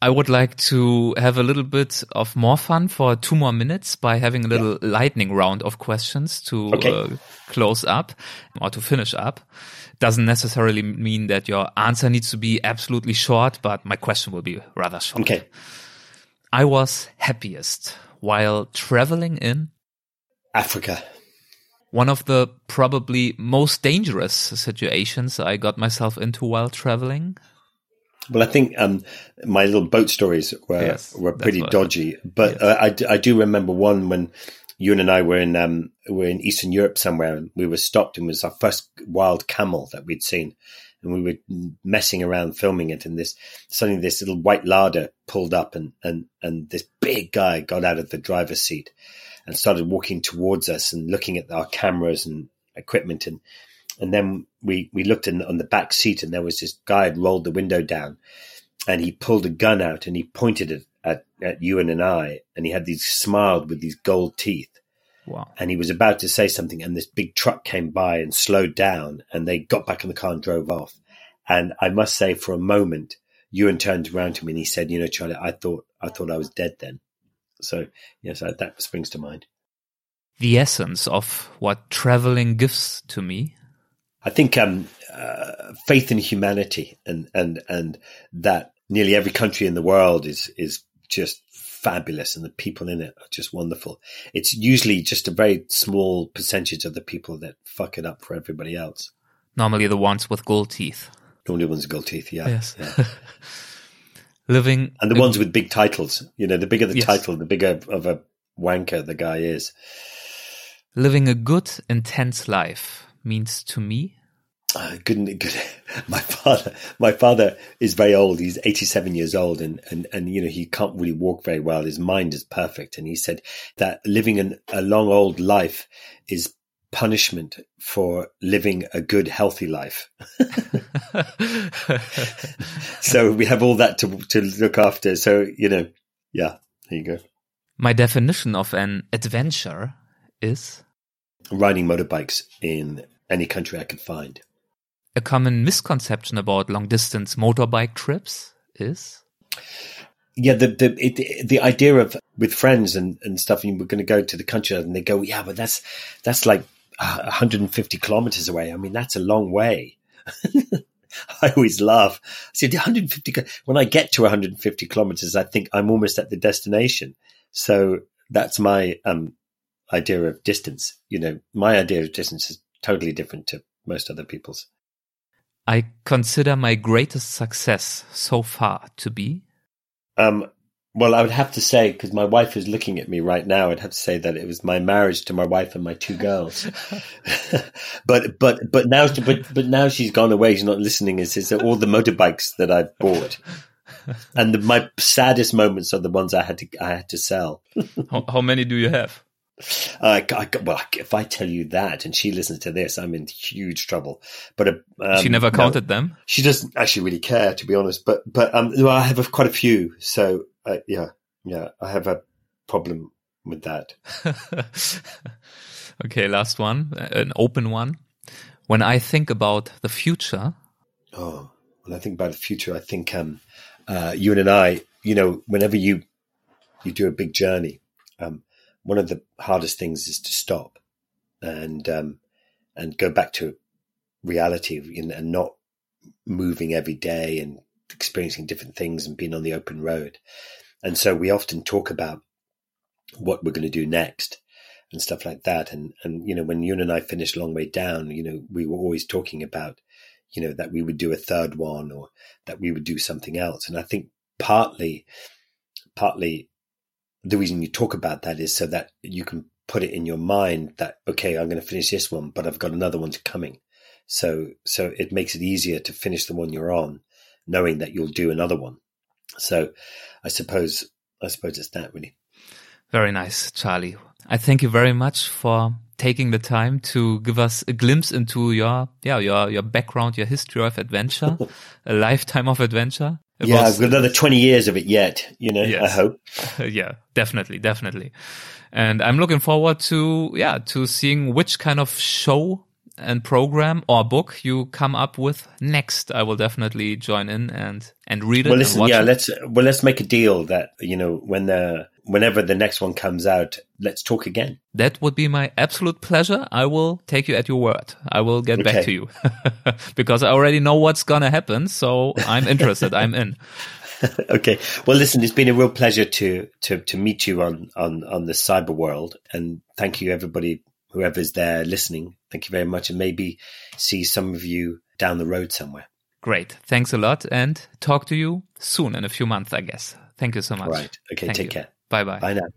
[SPEAKER 3] I would like to have a little bit of more fun for two more minutes by having a little yeah. lightning round of questions to okay. uh, close up or to finish up. Doesn't necessarily mean that your answer needs to be absolutely short, but my question will be rather short.
[SPEAKER 1] Okay.
[SPEAKER 3] I was happiest while traveling in
[SPEAKER 1] Africa.
[SPEAKER 3] One of the probably most dangerous situations I got myself into while traveling
[SPEAKER 1] well, I think um, my little boat stories were yes, were pretty dodgy, but yes. uh, I, I do remember one when you and I were in um, were in Eastern Europe somewhere, and we were stopped, and it was our first wild camel that we'd seen, and we were messing around filming it, and this suddenly this little white Lada pulled up, and and and this big guy got out of the driver's seat and started walking towards us and looking at our cameras and equipment, and and then we, we looked in, on the back seat and there was this guy had rolled the window down and he pulled a gun out and he pointed it at, at Ewan and I and he had these smiled with these gold teeth.
[SPEAKER 3] Wow.
[SPEAKER 1] And he was about to say something and this big truck came by and slowed down and they got back in the car and drove off. And I must say for a moment, Ewan turned around to me and he said, you know, Charley, I thought, I thought I was dead then. So yes, that springs to mind.
[SPEAKER 3] the essence of what traveling gives to me?
[SPEAKER 1] I think um, uh, faith in humanity and, and, and that nearly every country in the world is, is just fabulous and the people in it are just wonderful. It's usually just a very small percentage of the people that fuck it up for everybody else.
[SPEAKER 3] Normally the ones with gold teeth.
[SPEAKER 1] Normally the ones with gold teeth, yeah.
[SPEAKER 3] Yes.
[SPEAKER 1] Yeah.
[SPEAKER 3] Living
[SPEAKER 1] and the ones with big titles. You know, the bigger the yes. title, the bigger of a wanker the guy is.
[SPEAKER 3] Living a good, intense life means to me
[SPEAKER 1] uh, good, good. My father, my father is very old. He's 87 years old and, and, and, you know, he can't really walk very well. His mind is perfect. And he said that living an, a long old life is punishment for living a good, healthy life. so we have all that to, to look after. So, you know, yeah, there you go.
[SPEAKER 3] My definition of an adventure is
[SPEAKER 1] riding motorbikes in any country I could find
[SPEAKER 3] a common misconception about long distance motorbike trips is?
[SPEAKER 1] Yeah, the the it, the idea of with friends and, and stuff, and we're going to go to the country, and they go, yeah, but that's that's like 150 kilometers away. I mean, that's a long way. I always laugh. I said 150. When I get to 150 kilometers, I think I'm almost at the destination. So that's my um, idea of distance. You know, my idea of distance is totally different to most other people's.
[SPEAKER 3] I consider my greatest success so far to be?
[SPEAKER 1] Um, well, I would have to say, because my wife is looking at me right now, I'd have to say that it was my marriage to my wife and my two girls. but but but now but but now she's gone away. She's not listening. Is is all the motorbikes that I've bought, and the, my saddest moments are the ones I had to I had to sell.
[SPEAKER 3] how, how many do you have?
[SPEAKER 1] Uh, I, well, if I tell you that and she listens to this, I'm in huge trouble. But uh,
[SPEAKER 3] um, she never counted no, them.
[SPEAKER 1] She doesn't actually really care, to be honest. But but um, well, I have a, quite a few. So uh, yeah, yeah, I have a problem with that.
[SPEAKER 3] okay, last one, an open one. When I think about the future,
[SPEAKER 1] oh, when I think about the future, I think um, uh, you and I, you know, whenever you you do a big journey. Um, one of the hardest things is to stop and um, and go back to reality and not moving every day and experiencing different things and being on the open road. And so we often talk about what we're going to do next and stuff like that. And and you know when you and I finished Long Way Down, you know we were always talking about you know that we would do a third one or that we would do something else. And I think partly partly the reason you talk about that is so that you can put it in your mind that okay, I'm going to finish this one, but I've got another one coming. So so it makes it easier to finish the one you're on, knowing that you'll do another one. So I suppose I suppose it's that really.
[SPEAKER 3] Very nice, Charley. I thank you very much for taking the time to give us a glimpse into your yeah your your background, your history of adventure, a lifetime of adventure.
[SPEAKER 1] Yeah, I've got another 20 years of it yet, you know, yes. I hope.
[SPEAKER 3] yeah, definitely, definitely. And I'm looking forward to, yeah, to seeing which kind of show and program or book you come up with next. I will definitely join in and, and read it.
[SPEAKER 1] Well, listen, yeah,
[SPEAKER 3] it.
[SPEAKER 1] let's, well, let's make a deal that, you know, when the, whenever the next one comes out, let's talk again.
[SPEAKER 3] That would be my absolute pleasure. I will take you at your word. I will get okay. back to you because I already know what's going to happen. So I'm interested. I'm in.
[SPEAKER 1] okay. Well, listen, it's been a real pleasure to, to, to meet you on, on, on the cyber world. And thank you, everybody, whoever's there listening. Thank you very much. And maybe see some of you down the road somewhere.
[SPEAKER 3] Great. Thanks a lot and talk to you soon in a few months, I guess. Thank you so much.
[SPEAKER 1] Right. Okay.
[SPEAKER 3] Thank
[SPEAKER 1] take
[SPEAKER 3] you.
[SPEAKER 1] care.
[SPEAKER 3] Bye bye.
[SPEAKER 1] Bye now.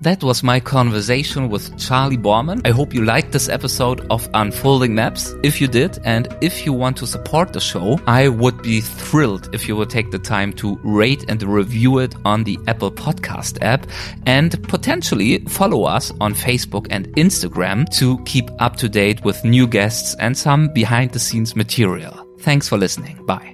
[SPEAKER 3] That was my conversation with Charley Boorman. I hope you liked this episode of Unfolding Maps. If you did, and if you want to support the show, I would be thrilled if you would take the time to rate and review it on the Apple Podcast app and potentially follow us on Facebook and Instagram to keep up to date with new guests and some behind the scenes material. Thanks for listening. Bye.